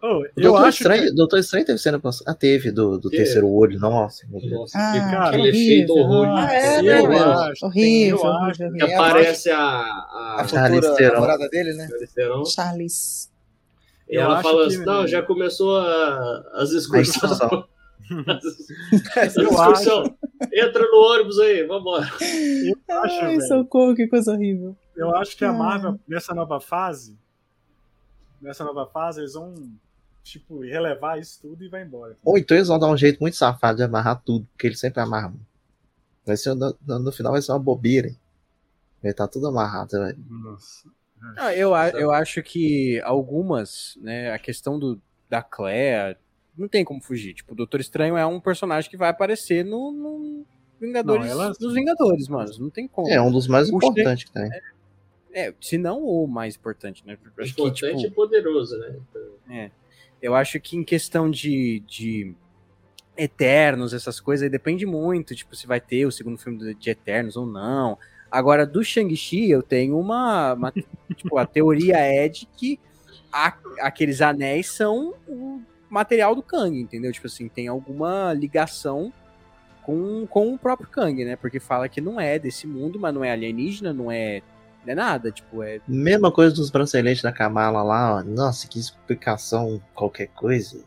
Speaker 1: Oh, eu
Speaker 2: Doutor
Speaker 1: acho
Speaker 2: Estranho,
Speaker 1: que...
Speaker 2: Doutor Estranho teve cena passada. Ah, teve, do, do
Speaker 5: Teve.
Speaker 2: terceiro olho. Nossa, meu Deus.
Speaker 5: Nossa,
Speaker 7: Ah,
Speaker 5: que
Speaker 1: cara,
Speaker 5: aquele efeito
Speaker 4: horrível.
Speaker 5: horroroso.
Speaker 3: Ah, é,
Speaker 1: eu
Speaker 3: né, meu?
Speaker 1: acho,
Speaker 4: Horrível,
Speaker 1: eu acho
Speaker 4: horrível,
Speaker 5: Que
Speaker 3: a
Speaker 5: aparece a,
Speaker 3: A
Speaker 5: a
Speaker 2: Charlize
Speaker 3: futura
Speaker 2: Theron.
Speaker 3: namorada dele, né?
Speaker 5: Charlize. E
Speaker 1: Eu
Speaker 5: ela
Speaker 1: acho
Speaker 5: fala
Speaker 1: que-
Speaker 5: assim, não, já começou a- as excursões. As
Speaker 1: Eu
Speaker 5: excursões. Entra no ônibus aí, vambora.
Speaker 1: Eu acho,
Speaker 4: Ai,
Speaker 1: velho.
Speaker 4: socorro, que coisa horrível.
Speaker 1: Eu acho que a. Marvel, nessa nova fase, nessa nova fase, eles vão, tipo, relevar isso tudo e vai embora.
Speaker 2: Ou então eles vão dar um jeito muito safado de amarrar tudo, porque eles sempre amarram. Vai ser, no, no final vai ser uma bobeira. hein? Vai estar tudo amarrado, velho.
Speaker 1: Nossa.
Speaker 7: Ah, eu, a- eu acho que algumas, né, a questão do, da Clea, não tem como fugir. Tipo, o Doutor Estranho é um personagem que vai aparecer no, no Vingadores,
Speaker 1: Não, ela-
Speaker 7: nos Vingadores, mano. Não tem como.
Speaker 2: É um dos mais importantes que tem.
Speaker 7: É, se não o mais importante, né? Acho que,
Speaker 5: Importante
Speaker 7: tipo,
Speaker 5: e poderoso, né?
Speaker 7: Eu acho que em questão de, de Eternos, essas coisas, aí depende muito, tipo, se vai ter o segundo filme de Eternos ou não. Agora, do Shang-Chi, eu tenho uma, uma- tipo, a teoria é de que a- aqueles anéis são o material do Kang, entendeu? Tipo assim, tem alguma ligação com, com o próprio Kang, né? Porque fala que não é desse mundo, mas não é alienígena, não é, não é nada, tipo, é
Speaker 2: Mesma coisa dos braceletes da Kamala lá, ó. Nossa, que explicação, qualquer coisa.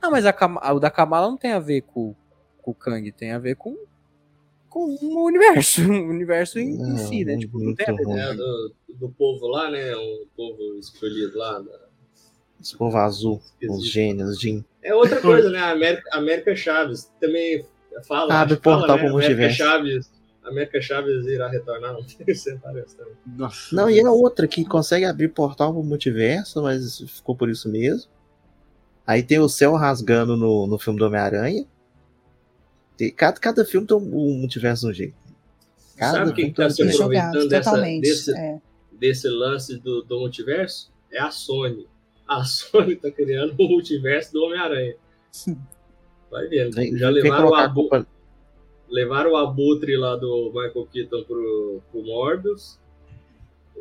Speaker 7: Ah, mas a o da Kamala não tem a ver com, com o Kang, tem a ver com, com o universo, o universo em, em si, né?
Speaker 2: Não,
Speaker 7: Tipo, não tem a.
Speaker 5: É, do, do povo lá, né? Um povo escolhido lá. da-
Speaker 2: Esse povo azul, os gênios, Jim.
Speaker 5: É outra coisa, né? A América, América Chaves também fala. Que fala,
Speaker 2: portal
Speaker 5: né?
Speaker 2: pro
Speaker 5: América
Speaker 2: multiverso.
Speaker 5: Chaves. América Chaves irá retornar, não tem isso parece também.
Speaker 1: Nossa.
Speaker 2: Não, e é outra que consegue abrir portal pro multiverso, mas ficou por isso mesmo. Aí tem o céu rasgando no, no filme do Homem-Aranha. Tem- Cada, cada filme tem um, multiverso de um jeito. Cada
Speaker 5: Sabe quem
Speaker 2: filme
Speaker 5: que tá
Speaker 2: tem um
Speaker 5: se aproveitando dessa,
Speaker 4: totalmente.
Speaker 5: desse,
Speaker 4: é.
Speaker 5: desse lance do, do multiverso? É a Sony. A Sony tá criando o multiverso do Homem-Aranha. Vai vendo.
Speaker 2: Vem-
Speaker 5: Já levaram o, Abu, levaram o Abutre lá do Michael Keaton pro, pro Morbius.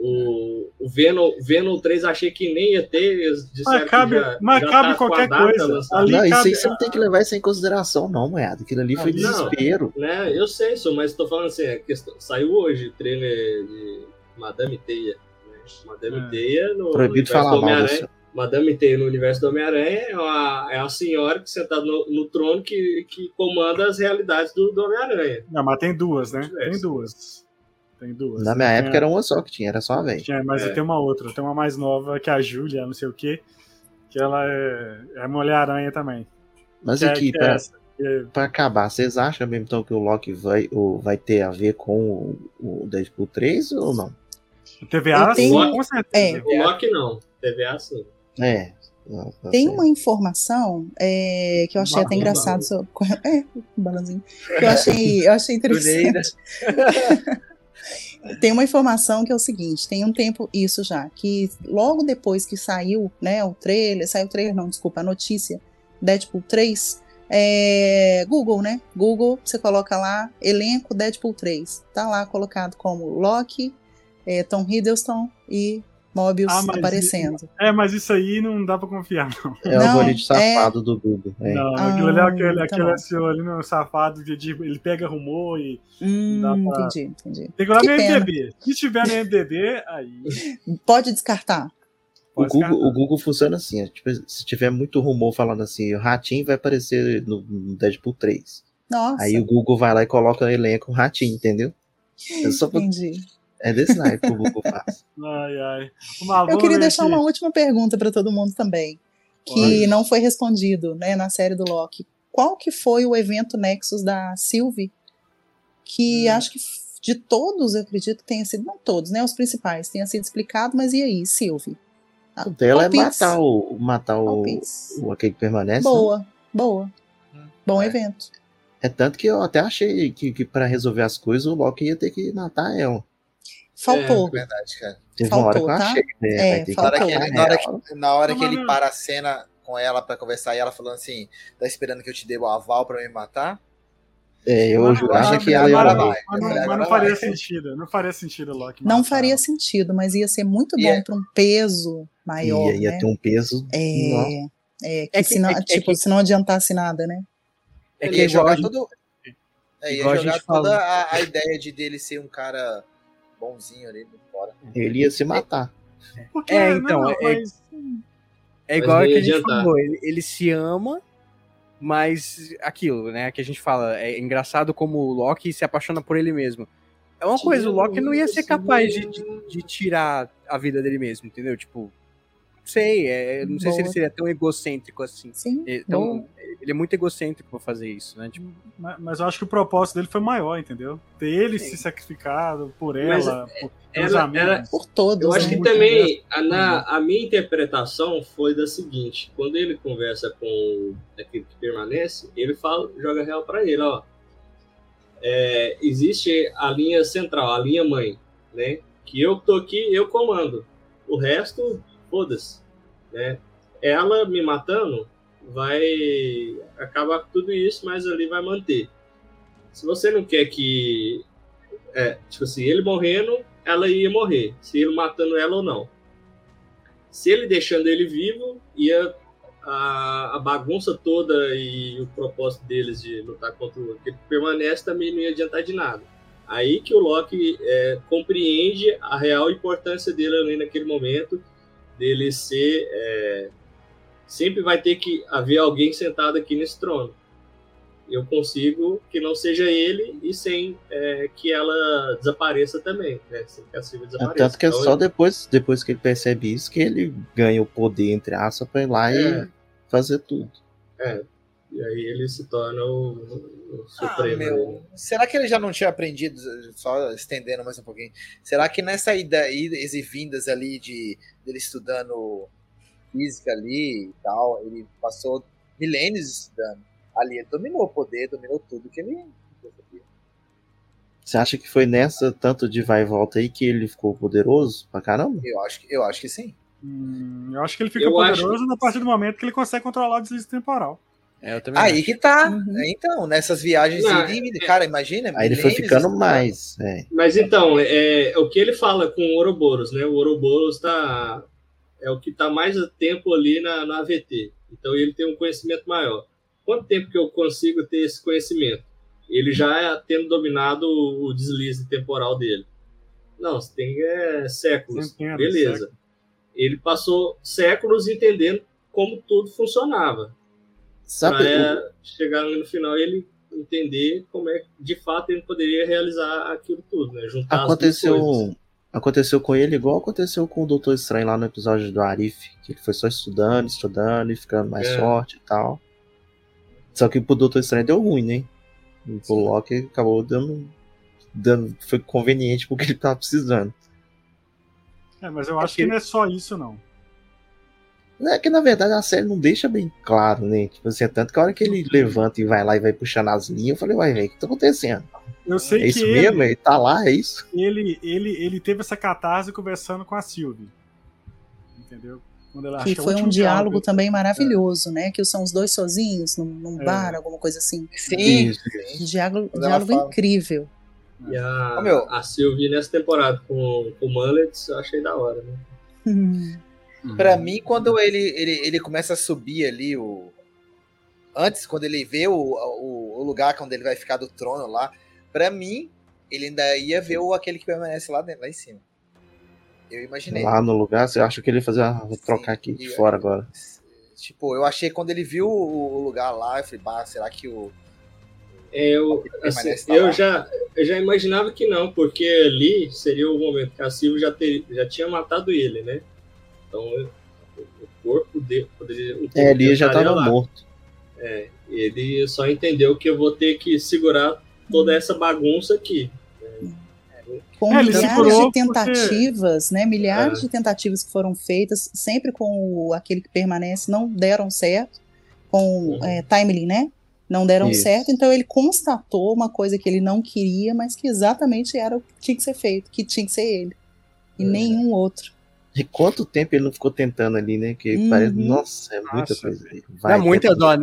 Speaker 5: O, o Venom, Venom 3 achei que nem ia ter.
Speaker 1: Mas cabe,
Speaker 5: já,
Speaker 1: mas
Speaker 5: já
Speaker 1: cabe
Speaker 5: tá
Speaker 1: qualquer coisa.
Speaker 5: lançada.
Speaker 1: Ali
Speaker 2: Não, isso
Speaker 1: cabe-
Speaker 2: aí você não tem que levar isso em consideração, não, moeda. Aquilo ali foi
Speaker 1: Não.
Speaker 2: desespero.
Speaker 5: né? Eu sei isso, mas tô falando assim, a questão, saiu hoje o trailer de Madame Teia. Né? Madame
Speaker 1: É.
Speaker 5: Teia no
Speaker 2: Proibido
Speaker 5: universo
Speaker 2: falar
Speaker 5: do
Speaker 2: mal.
Speaker 5: Madame Teia no universo do Homem-Aranha é a, é a senhora que sentada no, no trono que, que comanda as realidades do, do Homem-Aranha.
Speaker 1: Não, mas tem duas, né? Tem duas. Tem duas.
Speaker 2: Na minha
Speaker 1: Tem
Speaker 2: época
Speaker 1: a-
Speaker 2: era uma só que tinha, era só a velha.
Speaker 1: Tinha, mas
Speaker 5: É.
Speaker 1: tem uma outra, tem uma mais nova, que é a Júlia, não sei o quê, que ela é, é Mulher-Aranha também.
Speaker 2: Mas
Speaker 1: é-
Speaker 2: aqui,
Speaker 1: que é que é-
Speaker 2: pra acabar, vocês acham mesmo então que o Loki vai, o, vai ter a ver com o, o Deadpool 3 ou não?
Speaker 1: TVA,
Speaker 4: Eu tenho-
Speaker 1: sim, com certeza.
Speaker 4: É.
Speaker 5: O Loki não, TVA sim.
Speaker 2: É. não,
Speaker 4: Tem uma informação é, que eu achei até engraçado. sobre- É, um balãozinho. Que eu achei, eu achei interessante. Tem uma informação que é o seguinte, tem um tempo isso já, que logo depois que saiu, né, o trailer, saiu o trailer, não, desculpa, a notícia, Deadpool 3, é, Google, né, Google, você coloca lá, elenco Deadpool 3, tá lá colocado como Loki, é, Tom Hiddleston e Mobius
Speaker 1: Ah,
Speaker 4: aparecendo.
Speaker 1: É, mas isso aí não dá pra confiar, não.
Speaker 2: É o algoritmo
Speaker 4: é-
Speaker 2: safado do Google. é.
Speaker 1: Não,
Speaker 4: Ah,
Speaker 1: aquilo ali é aquele,
Speaker 4: tá
Speaker 1: aquele. SEO ali no safado de, de- ele pega rumor e
Speaker 4: Hum,
Speaker 1: dá pra-
Speaker 4: entendi, entendi.
Speaker 1: tem que lá
Speaker 4: Que
Speaker 1: no. MDB. Se tiver no MDB, aí
Speaker 4: Pode descartar.
Speaker 2: O Google, o Google funciona assim, ó, tipo, se tiver muito rumor falando assim, o Ratinho vai aparecer no Deadpool 3.
Speaker 4: Nossa,
Speaker 2: Aí o Google vai lá e coloca no elenco o Ratinho, entendeu? É, só pra-
Speaker 4: entendi.
Speaker 2: É desse naipe que o Google faz.
Speaker 1: Ai, ai.
Speaker 4: Eu queria deixar
Speaker 1: aqui.
Speaker 4: uma última pergunta para todo mundo também, que
Speaker 1: Pode.
Speaker 4: não foi respondido, né, na série do Loki. Qual que foi o evento Nexus da Sylvie? Que
Speaker 1: Hum.
Speaker 4: acho que de todos, eu acredito que tenha sido, não todos, né, os principais, tenha sido explicado, mas e aí, Sylvie?
Speaker 2: O dela é
Speaker 4: palpites.
Speaker 2: matar o. matar o, o aquele que permanece. né?
Speaker 4: Boa, boa. Bom
Speaker 3: É.
Speaker 4: evento.
Speaker 2: É tanto que eu até achei que, que para resolver as coisas o Loki ia ter que matar ela.
Speaker 4: Faltou.
Speaker 3: É verdade, cara.
Speaker 2: Teve uma hora que eu
Speaker 4: Faltou, tá?
Speaker 2: achei, né?
Speaker 4: É,
Speaker 2: que
Speaker 3: Na hora
Speaker 4: faltou.
Speaker 3: que na hora que, na hora que
Speaker 1: Não,
Speaker 3: ele
Speaker 1: não-
Speaker 3: para a cena com ela pra conversar e ela falando assim, tá esperando que eu te dê o aval pra me matar?
Speaker 2: É, eu jurava que ela ia
Speaker 3: agora
Speaker 2: morrer.
Speaker 3: vai.
Speaker 1: Mas não, mas não
Speaker 3: vai.
Speaker 1: faria sentido. Não faria sentido, Loki.
Speaker 4: Não
Speaker 1: matar
Speaker 4: faria sentido, mas ia ser muito bom
Speaker 3: é-
Speaker 4: para um peso maior,
Speaker 2: Ia, ia
Speaker 4: né?
Speaker 2: ter um peso.
Speaker 4: É, é, que,
Speaker 7: É que-
Speaker 4: se não,
Speaker 7: é que-
Speaker 4: tipo,
Speaker 7: é que-
Speaker 4: se não adiantasse nada, né?
Speaker 7: É que
Speaker 3: ia jogar todo. É, ia jogar toda
Speaker 7: falou.
Speaker 3: a, a ideia de dele ser um cara bonzinho ali fora.
Speaker 2: Ele ia se matar.
Speaker 1: Porque,
Speaker 7: É, então,
Speaker 1: não,
Speaker 7: é-
Speaker 1: mas-
Speaker 7: É igual que a gente
Speaker 5: adiantar.
Speaker 7: falou, ele, ele se ama, mas aquilo, né, que a gente fala, é engraçado como o Loki se apaixona por ele mesmo. É uma coisa, o Loki não ia ser capaz de, de, de tirar a vida dele mesmo, entendeu? Tipo, sei, é, não sei se ele
Speaker 4: Boa.
Speaker 7: seria tão egocêntrico assim.
Speaker 4: Sim.
Speaker 7: Ele,
Speaker 4: Boa.
Speaker 7: tão- ele é muito egocêntrico pra fazer isso, né? Tipo,
Speaker 1: Mas, mas eu acho que o propósito dele foi maior, entendeu? Ter ele
Speaker 7: Sim.
Speaker 1: se sacrificado por
Speaker 5: Mas
Speaker 1: ela, por,
Speaker 5: era-
Speaker 1: amigos.
Speaker 5: era-
Speaker 4: Por todos,
Speaker 5: Eu acho
Speaker 4: né?
Speaker 5: que também a, na, a minha interpretação foi da seguinte: quando ele conversa com aquele que permanece, ele fala, joga real pra ele, ó. É, existe a linha central, a linha mãe, né? Que eu tô aqui, eu comando. O resto, foda-se, né? Ela me matando vai acabar com tudo isso, mas ali vai manter. Se você não quer que, é, tipo assim, ele morrendo, ela ia morrer, se ele matando ela ou não. Se ele deixando ele vivo, ia a, a bagunça toda e o propósito deles de lutar contra o que permanece também não ia adiantar de nada. Aí que o Loki é, compreende a real importância dele ali naquele momento, dele ser. é, sempre vai ter que haver alguém sentado aqui nesse trono. Eu consigo que não seja ele e sem é, que ela desapareça também, né? Sem que a Silvia
Speaker 2: É
Speaker 5: desapareça.
Speaker 2: tanto que é
Speaker 5: Então,
Speaker 2: só depois, depois que ele percebe isso que ele ganha o poder, entre aspas, pra ir lá
Speaker 5: É.
Speaker 2: e fazer tudo.
Speaker 5: É. E aí ele se torna o, o
Speaker 3: Ah,
Speaker 5: Supremo.
Speaker 3: meu,
Speaker 5: né?
Speaker 3: será que ele já não tinha aprendido, só estendendo mais um pouquinho, será que nessa ida, idas e vindas ali de dele estudando física ali e tal, ele passou milênios estudando. Ali ele dominou o poder, dominou tudo que ele
Speaker 2: Você acha que foi nessa tanto de vai e volta aí que ele ficou poderoso pra caramba?
Speaker 3: eu acho, que- eu acho que sim.
Speaker 1: Hum, eu acho que ele fica
Speaker 5: Eu acho-
Speaker 1: poderoso a partir do momento que ele consegue controlar o deslize temporal.
Speaker 7: É,
Speaker 3: Aí
Speaker 7: acho.
Speaker 3: que tá.
Speaker 4: Uhum.
Speaker 3: Então, nessas viagens
Speaker 5: Não,
Speaker 3: ida e vinda, cara, imagina.
Speaker 2: Aí ele foi ficando
Speaker 3: estudando.
Speaker 2: mais. É.
Speaker 5: Mas então, é, o que ele fala com o Ouroboros, né? O Ouroboros tá, é o que tá mais tempo ali na, na AVT. Então ele tem um conhecimento maior. Quanto tempo que eu consigo ter esse conhecimento? Ele já tendo dominado o deslize temporal dele. Não, você tem é, séculos.
Speaker 1: Centenas,
Speaker 5: Beleza.
Speaker 1: séculos.
Speaker 5: Ele passou séculos entendendo como tudo funcionava.
Speaker 2: Sabe,
Speaker 5: é, chegar no final e ele entender como é que de fato ele poderia realizar aquilo tudo, né? Juntar as duas coisas.
Speaker 2: aconteceu, aconteceu com ele igual aconteceu com o Doutor Estranho lá no episódio do Arif, que ele foi só estudando, estudando e ficando mais
Speaker 5: É.
Speaker 2: forte e tal. Só que pro Doutor Estranho deu ruim, né? E pro. Loki acabou dando, dando. Foi conveniente porque ele tava precisando.
Speaker 1: É, mas eu acho que não é só isso, não.
Speaker 2: É que na verdade a série não deixa bem claro, né? Tipo assim, é tanto que a hora que ele levanta e vai lá e vai puxando as linhas, eu falei, uai, velho, o que tá acontecendo?
Speaker 1: Eu sei
Speaker 2: É
Speaker 1: que
Speaker 2: isso
Speaker 1: ele,
Speaker 2: mesmo? Ele tá lá, é isso?
Speaker 1: ele, ele, ele teve essa catarse conversando com a Sylvie. Entendeu? Quando ela,
Speaker 4: Que
Speaker 1: é
Speaker 4: foi um diálogo também maravilhoso, né? Que são os dois sozinhos num, num
Speaker 1: É.
Speaker 4: bar, alguma coisa assim.
Speaker 3: Sim,
Speaker 2: Isso.
Speaker 4: Um diálogo, diálogo incrível.
Speaker 5: E a,
Speaker 3: Ô, meu.
Speaker 5: a Sylvie nessa temporada com, com o Mullets, eu achei da hora, né?
Speaker 4: Hum.
Speaker 3: Pra mim, quando ele, ele, ele começa a subir ali o. Antes, quando ele vê o, o, o lugar onde ele vai ficar do trono lá, pra mim, ele ainda ia ver o, aquele que permanece lá, dentro, lá em cima. Eu imaginei.
Speaker 2: Lá no lugar, você acha que ele ia fazer. Ah, vou
Speaker 3: Sim,
Speaker 2: trocar aqui de fora agora.
Speaker 3: Tipo, eu achei quando ele viu o, o lugar lá, eu falei, bah, será que o.
Speaker 5: É, Eu, assim,
Speaker 3: permanece lá.
Speaker 5: eu, já, eu já imaginava que não, porque ali seria o momento que a Sylvie já, ter, já tinha matado ele, né? Então eu- o corpo dele poderia. o corpo
Speaker 2: É, ele já
Speaker 5: estaria
Speaker 2: tava
Speaker 5: lá.
Speaker 2: morto.
Speaker 5: Ele só entendeu que eu vou ter que segurar toda essa bagunça aqui.
Speaker 4: Com
Speaker 1: É,
Speaker 4: milhares de tentativas, né? Milhares
Speaker 5: É.
Speaker 4: de tentativas que foram feitas, sempre com o, aquele que permanece, não deram certo. Com
Speaker 5: Uhum.
Speaker 4: é, Timely, né? Não deram
Speaker 2: Isso.
Speaker 4: certo. Então ele constatou uma coisa que ele não queria, mas que exatamente era o que tinha que ser feito, que tinha que ser ele. E
Speaker 5: É.
Speaker 4: nenhum outro.
Speaker 2: E quanto tempo ele não ficou tentando ali, né? Que
Speaker 8: Uhum.
Speaker 2: parece, nossa, é muita
Speaker 1: Nossa,
Speaker 2: coisa.
Speaker 7: Dá muita
Speaker 2: tenta-
Speaker 7: dó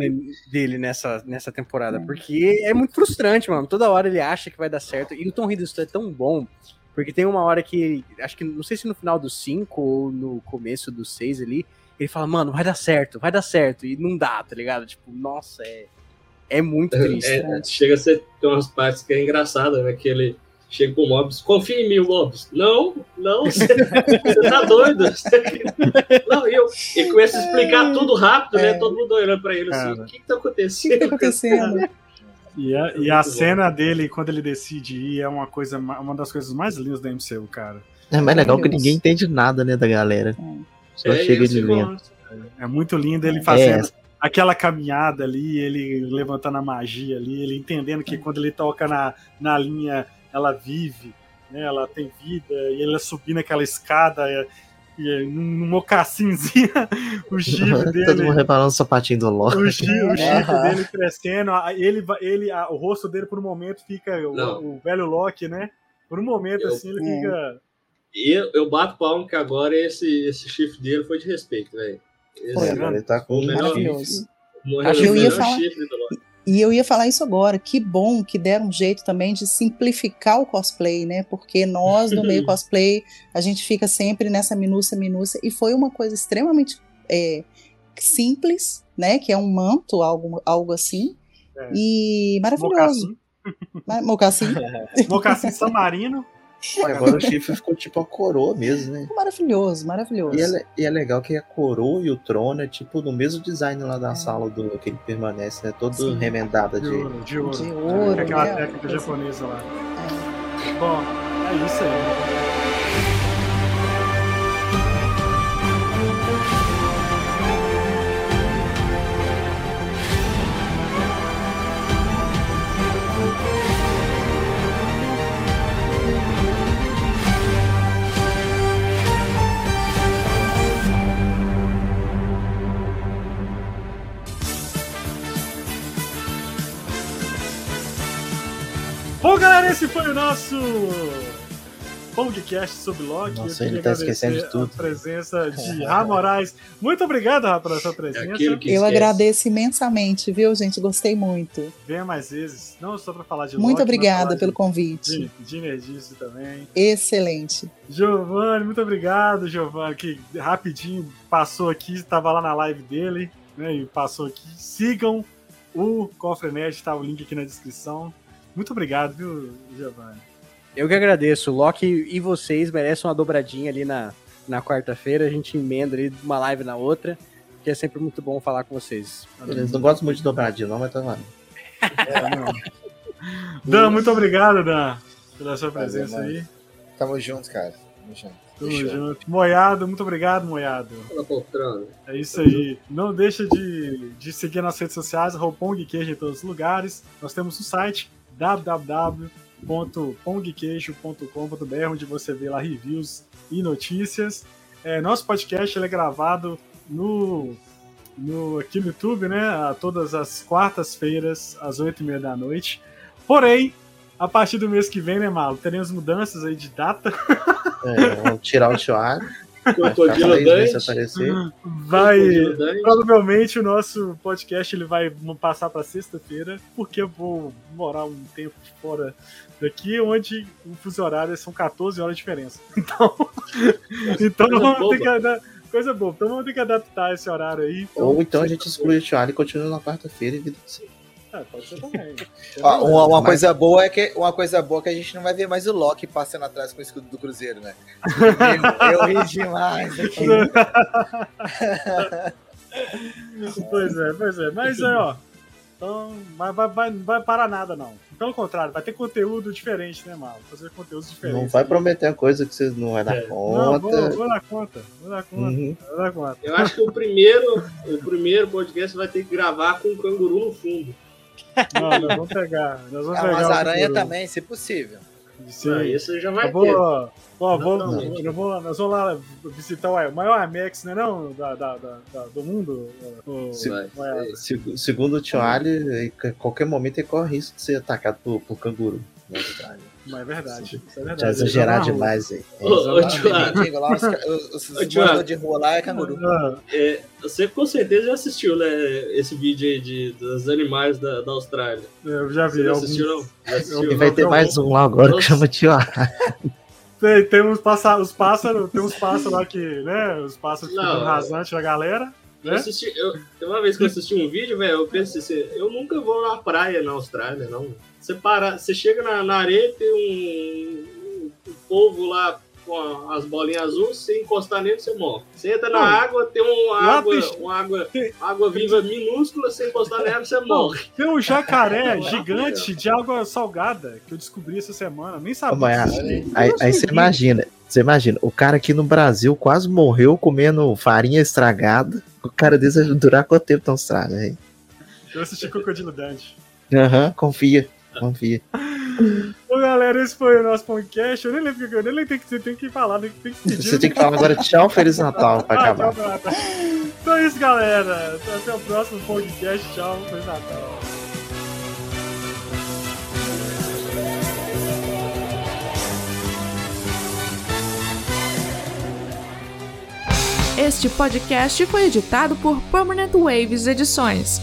Speaker 7: dele nessa, nessa temporada, porque é muito frustrante, mano. Toda hora ele acha que vai dar certo. E o Tom Hiddleston é tão bom, porque tem uma hora que, acho que, não sei se no final do 5 ou no começo do 6 ali, ele fala, mano, vai dar certo, vai dar certo. E não dá, tá ligado? Tipo, nossa, é, é muito triste.
Speaker 5: É, chega a ser tem umas partes que é engraçada, né? Que ele chega pro Mobius, confia em mim, Mobius. Não, não, você, tá doido. Não, e eu, ele começa a explicar tudo rápido, né?
Speaker 8: É.
Speaker 5: Todo mundo olhando pra ele assim, o que que tá
Speaker 8: O que
Speaker 5: acontecendo?
Speaker 8: que tá acontecendo?
Speaker 1: E a, e
Speaker 5: É
Speaker 1: a
Speaker 5: muito bom.
Speaker 1: cena dele, quando ele decide ir, é uma, coisa, ma- uma das coisas mais lindas da MCU, cara.
Speaker 2: É mais legal que ninguém entende nada, né, da galera. Só
Speaker 5: É,
Speaker 2: chega de vento.
Speaker 1: É muito lindo ele
Speaker 2: É,
Speaker 1: fazendo aquela caminhada ali, ele levantando a magia ali, ele entendendo que quando ele toca na, na linha, ela vive, né? Ela tem vida, e ele subindo aquela escada, e, e num mocassinzinho, o chifre
Speaker 2: Todo
Speaker 1: dele.
Speaker 2: mundo reparando o sapatinho do Loki.
Speaker 1: O, chi- o chifre
Speaker 8: Aham.
Speaker 1: dele crescendo, ele, ele, a- o rosto dele por um momento fica o, o velho Loki, né? Por um momento
Speaker 5: Eu-
Speaker 1: assim ele
Speaker 8: É.
Speaker 1: fica.
Speaker 5: E eu, eu bato palmo que agora esse, esse chifre dele foi de respeito, velho.
Speaker 2: Ele tá com
Speaker 5: O melhor- o
Speaker 7: que eu ia
Speaker 5: melhor
Speaker 8: falar-
Speaker 5: chifre do Loki.
Speaker 8: E eu ia falar isso agora. Que bom que deram um jeito também de simplificar o cosplay, né? Porque nós, no meio cosplay, a gente fica sempre nessa minúcia, minúcia. E foi uma coisa extremamente é, simples, né? Que é um manto, algo, algo assim.
Speaker 1: É.
Speaker 8: E maravilhoso.
Speaker 1: Mocassim,
Speaker 8: Mocassim.
Speaker 1: mocassim San Marino.
Speaker 2: Agora o chifre ficou tipo a coroa mesmo, né?
Speaker 8: Maravilhoso, maravilhoso.
Speaker 2: E é, e é legal que a coroa e o trono é tipo no mesmo design lá da sala do que ele permanece, né? Todo
Speaker 8: Sim.
Speaker 2: remendada
Speaker 1: De
Speaker 2: de.
Speaker 1: ouro, de ouro.
Speaker 8: De ouro,
Speaker 1: Com aquela
Speaker 8: né?
Speaker 1: técnica
Speaker 8: Coisa-
Speaker 1: japonesa lá.
Speaker 8: É.
Speaker 1: Bom, é isso aí. Foi o nosso Pongcast sobre Loki.
Speaker 2: Nossa, ele tá esquecendo de tudo.
Speaker 1: A presença de Rá Moraes. Muito obrigado, Rá, pela sua
Speaker 5: É
Speaker 1: presença.
Speaker 5: que
Speaker 8: Eu agradeço imensamente, viu, gente? Gostei muito.
Speaker 1: Venha mais vezes. Não só para falar de
Speaker 8: Muito
Speaker 1: Loki,
Speaker 8: obrigada pelo
Speaker 1: de,
Speaker 8: convite.
Speaker 1: de, de nerdice também.
Speaker 8: Excelente.
Speaker 1: Giovanni, muito obrigado, Giovanni, que rapidinho passou aqui, estava lá na live dele, né? E passou aqui. Sigam o Cofre Nerd, tá o link aqui na descrição. Muito obrigado, viu, Giovanni?
Speaker 7: Eu que agradeço. Loki e vocês merecem uma dobradinha ali na, na quarta-feira. A gente emenda ali uma live na outra, que é sempre muito bom falar com vocês.
Speaker 2: Eles não gostam muito de dobradinho, não, mas tá lá.
Speaker 1: Dan, muito obrigado, Dan, pela sua presença aí.
Speaker 3: Tamo junto, cara. Tamo junto.
Speaker 1: Tamo junto. Moiado, muito obrigado, Moiado. É isso aí. Não deixa de, de seguir nas redes sociais, Roupong Queijo em todos os lugares. Nós temos um site www.pongqueijo.com.br onde você vê lá reviews e notícias. É, nosso podcast é gravado no, no, aqui no YouTube, né? a Todas as quartas-feiras, às oito e meia da noite. Porém, a partir do mês que vem, né, Malo? Teremos mudanças aí de data.
Speaker 2: É, vamos tirar o Chioalho.
Speaker 5: Crocodilo Dante.
Speaker 1: Vai. Provavelmente o nosso podcast ele vai passar para sexta-feira, porque eu vou morar um tempo fora daqui, onde o fuso horário são 14 horas de diferença. Então, então
Speaker 5: coisa
Speaker 1: vamos ter
Speaker 5: boba.
Speaker 1: que adaptar. Coisa boa, então vamos ter que adaptar esse horário aí. Então,
Speaker 2: Ou então a gente exclui o Chioalho e continua na quarta-feira e vida assim.
Speaker 1: Ah, pode ser também.
Speaker 3: Ó, uma, uma
Speaker 2: Mas-
Speaker 3: coisa boa é que uma coisa boa é que a gente não vai ver mais o Loki passando atrás com o escudo do Cruzeiro, né? Eu ri demais aqui.
Speaker 1: pois é, pois é. Mas aí, ó. Então, vai, vai, vai, não vai parar nada, não. Pelo contrário, vai ter conteúdo diferente, né, Malo? Fazer conteúdos diferentes.
Speaker 2: Não vai prometer uma coisa que vocês não vai dar
Speaker 5: É.
Speaker 1: Não,
Speaker 2: conta.
Speaker 1: vou, vou dar conta. Vou dar conta.
Speaker 2: Uhum.
Speaker 1: Vou dar conta.
Speaker 5: Eu acho que o primeiro, o primeiro podcast vai ter que gravar com um canguru no fundo.
Speaker 1: Não, nós vamos pegar. Nós vamos
Speaker 3: Ah,
Speaker 1: pegar
Speaker 3: umas aranhas também, se possível.
Speaker 1: Sim.
Speaker 5: Ah, isso já vai
Speaker 1: Eu vou,
Speaker 5: ter.
Speaker 1: ó, vou,
Speaker 5: Exatamente.
Speaker 1: eu vou, nós vamos lá visitar o maior IMAX, né, não? Da, da, da- da- do mundo. O,
Speaker 2: Se-
Speaker 1: o- é,
Speaker 2: Se- Segundo o Chioalho, em qualquer momento ele corre risco de ser atacado por, por canguru. na Austrália.
Speaker 1: Mas é verdade. Isso é verdade.
Speaker 2: Já exagerar demais aí. É,
Speaker 5: Ô, ô, Tiago,
Speaker 3: de rua lá é canguru.
Speaker 1: Ah,
Speaker 5: é, você com certeza já assistiu, né? Esse vídeo aí de, dos animais da, da Austrália.
Speaker 1: Eu já
Speaker 5: Você
Speaker 1: vi.
Speaker 5: não
Speaker 1: alguns-
Speaker 5: assistiu, não? Já assistiu?
Speaker 2: E vai ter mais um lá agora que chama Tio
Speaker 1: Tem, tem uns pássaros, os pássaros, tem uns pássaros lá que, né? Os pássaros que ficam
Speaker 5: é.
Speaker 1: rasante da galera.
Speaker 5: Eu
Speaker 1: né?
Speaker 5: assisti, eu, uma vez que eu assisti um vídeo, velho, eu pensei assim, eu nunca vou na praia na Austrália, não. Você para, você chega na, na areia, tem um, um povo lá com a- as bolinhas azuis, você encostar nele, você morre. Você entra na
Speaker 1: Não.
Speaker 5: água, tem uma água, uma água,
Speaker 1: tem-
Speaker 5: água viva minúscula, você encostar nela, você morre.
Speaker 1: Tem um jacaré
Speaker 5: Não,
Speaker 1: gigante de água salgada que eu descobri essa semana. Nem sabia.
Speaker 2: mas. Aí,
Speaker 1: Eu
Speaker 2: aí você imagina, você imagina, o cara aqui no Brasil quase morreu comendo farinha estragada. O cara desse durar quanto tempo na Austrália, velho?
Speaker 1: Eu assisti Crocodilo Dante.
Speaker 2: Aham, confia, confia.
Speaker 1: Bom, galera, esse foi o nosso podcast. Eu nem lembro o que eu nem lembro, tem que, tem que falar, tem que, tem que pedir.
Speaker 2: Você tem que falar agora tchau, Feliz Natal pra
Speaker 1: Ah,
Speaker 2: acabar.
Speaker 1: tchau. Então é isso, galera. Até o próximo podcast. Tchau. Feliz Natal.
Speaker 9: Este podcast foi editado por Permanent Waves Edições.